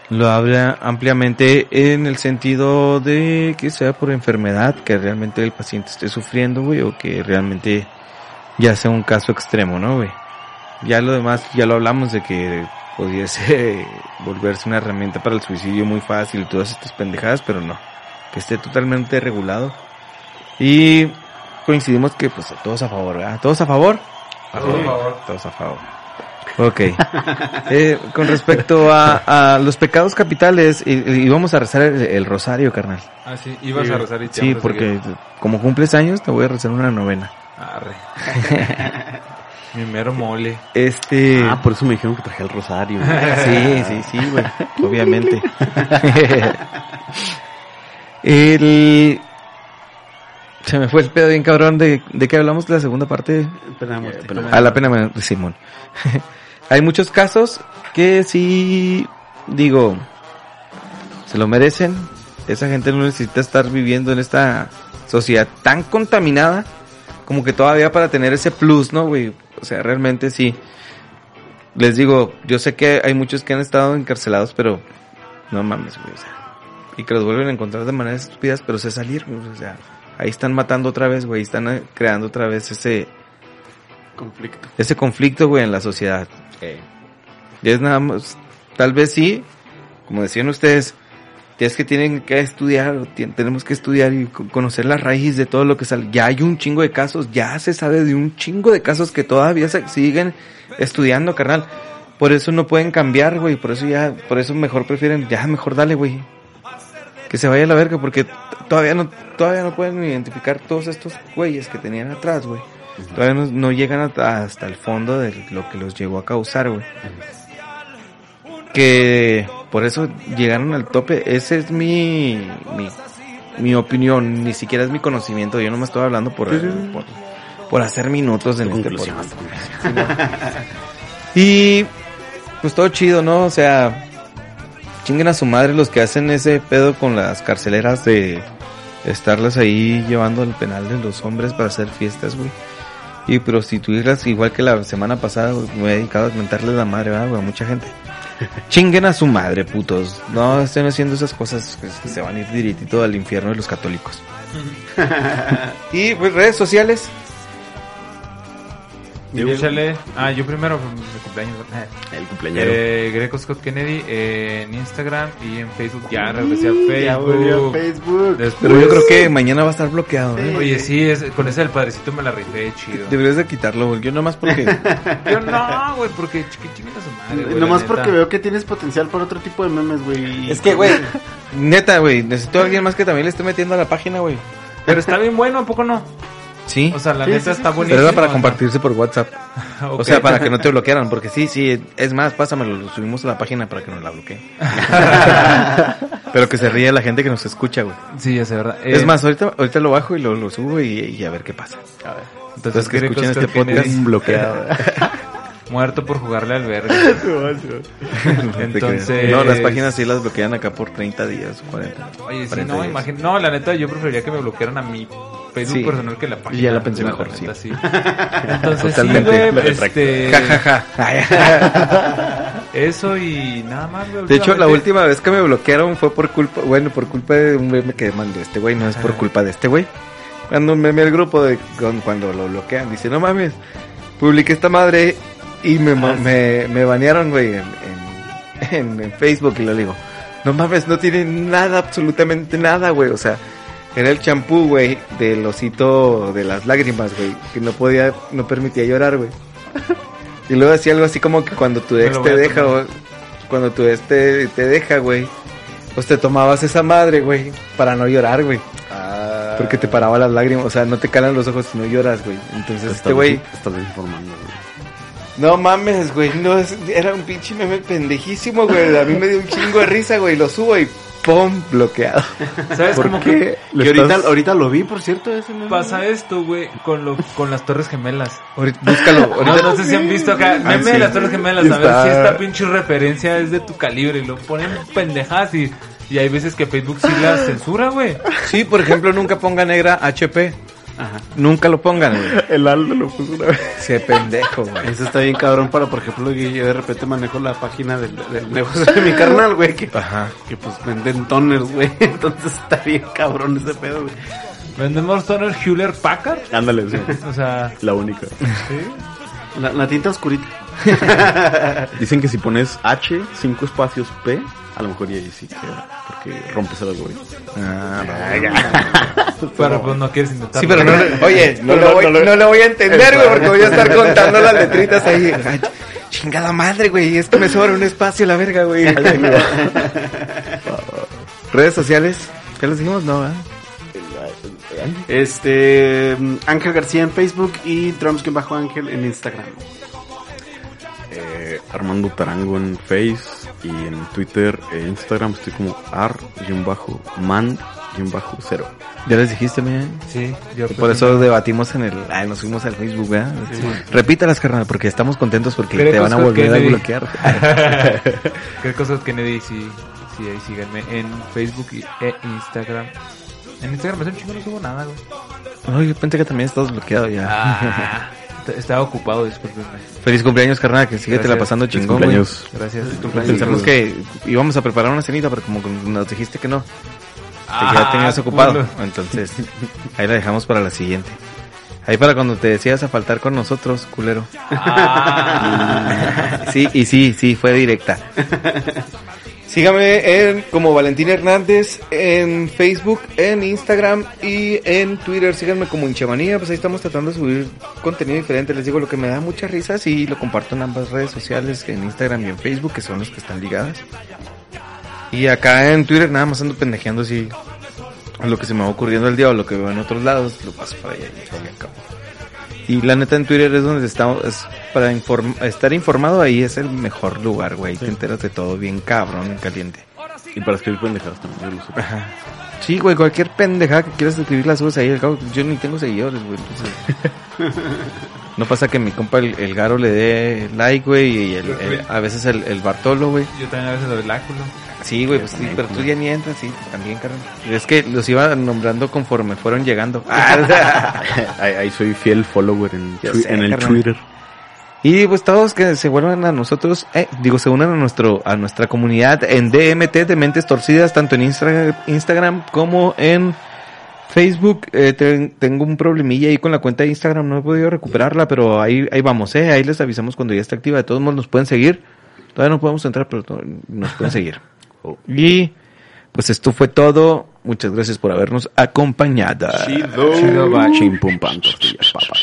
Lo habla ampliamente en el sentido de que sea por enfermedad, que realmente el paciente esté sufriendo, güey, o que realmente ya sea un caso extremo, ¿no, güey? Ya lo demás, ya lo hablamos de que pudiese volverse una herramienta para el suicidio muy fácil y todas estas pendejadas, pero no, que esté totalmente regulado. Y coincidimos que pues todos a favor, ¿verdad? ¿Todos a favor? A favor. Todos a favor. Ok. Eh, con respecto a, a los pecados capitales, y, y vamos a rezar el, el rosario, carnal. Ah, sí, ibas a rezar y te Sí, vamos a porque como cumples años, te voy a rezar una novena. Arre. Mi mero mole. Este. Ah, por eso me dijeron que traje el rosario. Sí, sí, sí, güey. Obviamente. el. Se me fue el pedo bien cabrón de, de qué hablamos de la segunda parte. Pena de muerte. pena de A la pena men- Simón. Hay muchos casos que sí, digo, se lo merecen. Esa gente no necesita estar viviendo en esta sociedad tan contaminada como que todavía para tener ese plus, ¿no, güey? O sea, realmente sí. Les digo, yo sé que hay muchos que han estado encarcelados, pero no mames, güey. o sea, y que los vuelven a encontrar de maneras estúpidas, pero se salir, güey, o sea, ahí están matando otra vez, güey, están eh, creando otra vez ese Conflicto. ese conflicto, güey, en la sociedad. Y es nada más, tal vez sí, como decían ustedes, es que tienen que estudiar, tenemos que estudiar y co- conocer la raíz de todo lo que sale. Ya hay un chingo de casos, ya se sabe de un chingo de casos que todavía se siguen estudiando, carnal. Por eso no pueden cambiar, güey, por eso ya, por eso mejor prefieren, ya mejor dale, güey. Que se vaya a la verga, porque todavía no, todavía no pueden identificar todos estos güeyes que tenían atrás, güey. Todavía no, no llegan hasta, hasta el fondo de lo que los llegó a causar, güey. Que por eso llegaron al tope. Ese es mi, mi, mi opinión, ni siquiera es mi conocimiento. Yo no me estoy hablando por, por, por hacer minutos en este podcast. Y pues todo chido, ¿no? O sea, chinguen a su madre los que hacen ese pedo con las carceleras de estarlas ahí llevando al penal de los hombres para hacer fiestas, güey. Y prostituirlas igual que la semana pasada, me he dedicado a mentarles la madre, ¿verdad? A mucha gente. Chinguen a su madre, putos. No estén haciendo esas cosas que que se van a ir directito al infierno de los católicos. y pues redes sociales. Diego, échale. Ah, yo primero, mi cumpleaños. El cumpleañero. Eh, Greco Scott Kennedy eh, en Instagram y en Facebook. Ya regresé a Ya volvió Facebook. a Facebook. Después- Pero yo creo que mañana va a estar bloqueado, ¿eh? Oye, sí, es, con ese del padrecito me la rifé, chido. Deberías de quitarlo, güey. Yo nomás porque... Yo no, güey, porque ch- chinguen a su madre, güey. Nomás porque veo que tienes potencial para otro tipo de memes, güey. Es que, güey, neta, güey, necesito a alguien más que también le esté metiendo a la página, güey. Pero está bien bueno, ¿a poco no? Sí. O sea, la Sí, neta sí, sí, está sí. bonito. Pero era para compartirse por WhatsApp. O sea, para que no te bloquearan, porque sí, sí, es más, pásamelo, lo subimos a la página para que nos la bloqueen. Pero que se ríe la gente que nos escucha, güey. Sí, es verdad. es Eh, más, ahorita, ahorita lo bajo y lo, lo subo y, y a ver qué pasa. entonces que Greco escuchen este podcast bloqueado. Muerto por jugarle al verga. Entonces. No, las páginas sí las bloquean acá por 30 días, 40. Oye, sí, 40 no, días. No, la neta, yo preferiría que me bloquearan a mi Facebook Sí. personal que la página. Y ya la pensé La mejor, neta, sí. Entonces, Totalmente. sí, retracto. este. Ja, ja, ja. Eso y nada más, güey. De hecho, la última vez que me bloquearon fue por culpa, bueno, por culpa de un meme que mandó este güey, no es por Ajá. culpa de este güey. Cuando un meme al grupo de cuando lo bloquean, dice, no mames, publiqué esta madre y me, ma- me, me banearon, güey, en, en, en- en Facebook y lo digo, no mames, no tiene nada, absolutamente nada, güey, o sea, era el champú, güey, del osito de las lágrimas, güey, que no podía, no permitía llorar, güey. Y luego decía algo así como que cuando tu ex te deja, o cuando tu ex te, te deja, güey, pues te tomabas esa madre, güey, para no llorar, güey. Porque te paraba las lágrimas, o sea, no te calan los ojos si no lloras, güey. Entonces este güey, Estás informando, güey. no mames, güey, no es- era un pinche meme pendejísimo, güey. A mí me dio un chingo de risa, güey, lo subo y ¡pum! bloqueado. ¿Sabes ¿Por cómo qué? que Que ahorita, ahorita lo vi, por cierto, ese meme. pasa esto, güey, con, lo, con las Torres Gemelas? Ahorita- búscalo, No, ahorita- no sé si han visto acá, meme sí. de las Torres Gemelas, a ver si esta pinche referencia es de tu calibre. Y lo ponen pendejadas y, y hay veces que Facebook sí la censura, güey. Sí, por ejemplo, nunca ponga negra HP. Ajá. Nunca lo pongan, güey. El Aldo lo puso una vez. Se pendejo, güey. Eso está bien cabrón para, por ejemplo, que yo de repente manejo la página del, del negocio de mi carnal, güey, que, Ajá. que pues venden toners, güey. Entonces está bien cabrón ese pedo, güey. Vendemos toner Hewlett Packard. Ándale, sí. O sea, La única. La, la tinta oscurita. Dicen que si pones H, cinco espacios P, a lo mejor y ahí sí queda. Porque rompes el algoritmo. Ah, pero pues no quieres intentar. Sí, pero no le, oye, no, lo voy, no lo voy a entender, güey, porque voy a estar contando las letritas ahí. Ay, chingada madre, güey, es que me sobra un espacio la verga, güey. Redes sociales, ¿qué les dijimos? No, ¿verdad? Este, Ángel García en Facebook y Drums bajo Ángel en Instagram. Eh, Armando Tarango en Face y en Twitter e Instagram estoy como ar-man-0. Ya les dijiste, mira. Sí, yo Por eso debatimos en el. Ay, nos fuimos al Facebook, ¿verdad? Repítalas, carnal, porque estamos contentos porque Creo te van a que volver a bloquear. ¿Qué cosas Kennedy? Sí, sí, ahí síganme en Facebook y, e Instagram. En Instagram hace un chingo no subo nada, güey. Ay, yo pensé que también estabas bloqueado ya. Ah, est- estaba ocupado, discúlpenme. Feliz cumpleaños, carnal, que sigue te la pasando Feliz chingón, güey. cumpleaños. Gracias. Pensamos que íbamos a preparar una cenita, pero como nos dijiste que no, que Ah, ya tenías ocupado. culo. Entonces, ahí la dejamos para la siguiente. Ahí para cuando te decías a faltar con nosotros, culero. Ah. Sí, y sí, sí, fue directa. Sígame en como Valentín Hernández en Facebook, en Instagram y en Twitter. Síganme como Hinchamanía, pues ahí estamos tratando de subir contenido diferente. Les digo, lo que me da muchas risas y lo comparto en ambas redes sociales, en Instagram y en Facebook, que son los que están ligadas. Y acá en Twitter nada más ando pendejeando así lo que se me va ocurriendo el día o lo que veo en otros lados, lo paso para allá y acabo. Y la neta en Twitter es donde estamos, es para inform- estar informado ahí es el mejor lugar, güey. Te enteras de todo bien cabrón, bien caliente. Y para escribir pendejadas también, yo lo supe. Ajá. Sí, güey, cualquier pendejada que quieras escribir la subes ahí. Al cabo, yo ni tengo seguidores, güey. entonces- no pasa que mi compa el, el Garo le dé like, güey, y el- el- a veces el, el Bartolo, güey. Yo también a veces lo del áculo. Sí, güey, pues sí, pero tú ya ni entras, sí, también, carnal. Es que los iba nombrando conforme fueron llegando. ahí, ahí soy fiel follower en, Ya twi- sé, en el carnal. Twitter. Y pues todos que se vuelvan a nosotros, eh, digo, se unan a nuestro, a nuestra comunidad en DMT de Mentes Torcidas, tanto en Instra- Instagram como en Facebook. Eh, ten- tengo un problemilla ahí con la cuenta de Instagram, no he podido recuperarla, pero ahí, ahí vamos, eh, ahí les avisamos cuando ya esté activa. De todos modos nos pueden seguir. Todavía no podemos entrar, pero nos pueden seguir. Y pues esto fue todo. Muchas gracias por habernos acompañado. Chido. Chimpum tortillas, papas.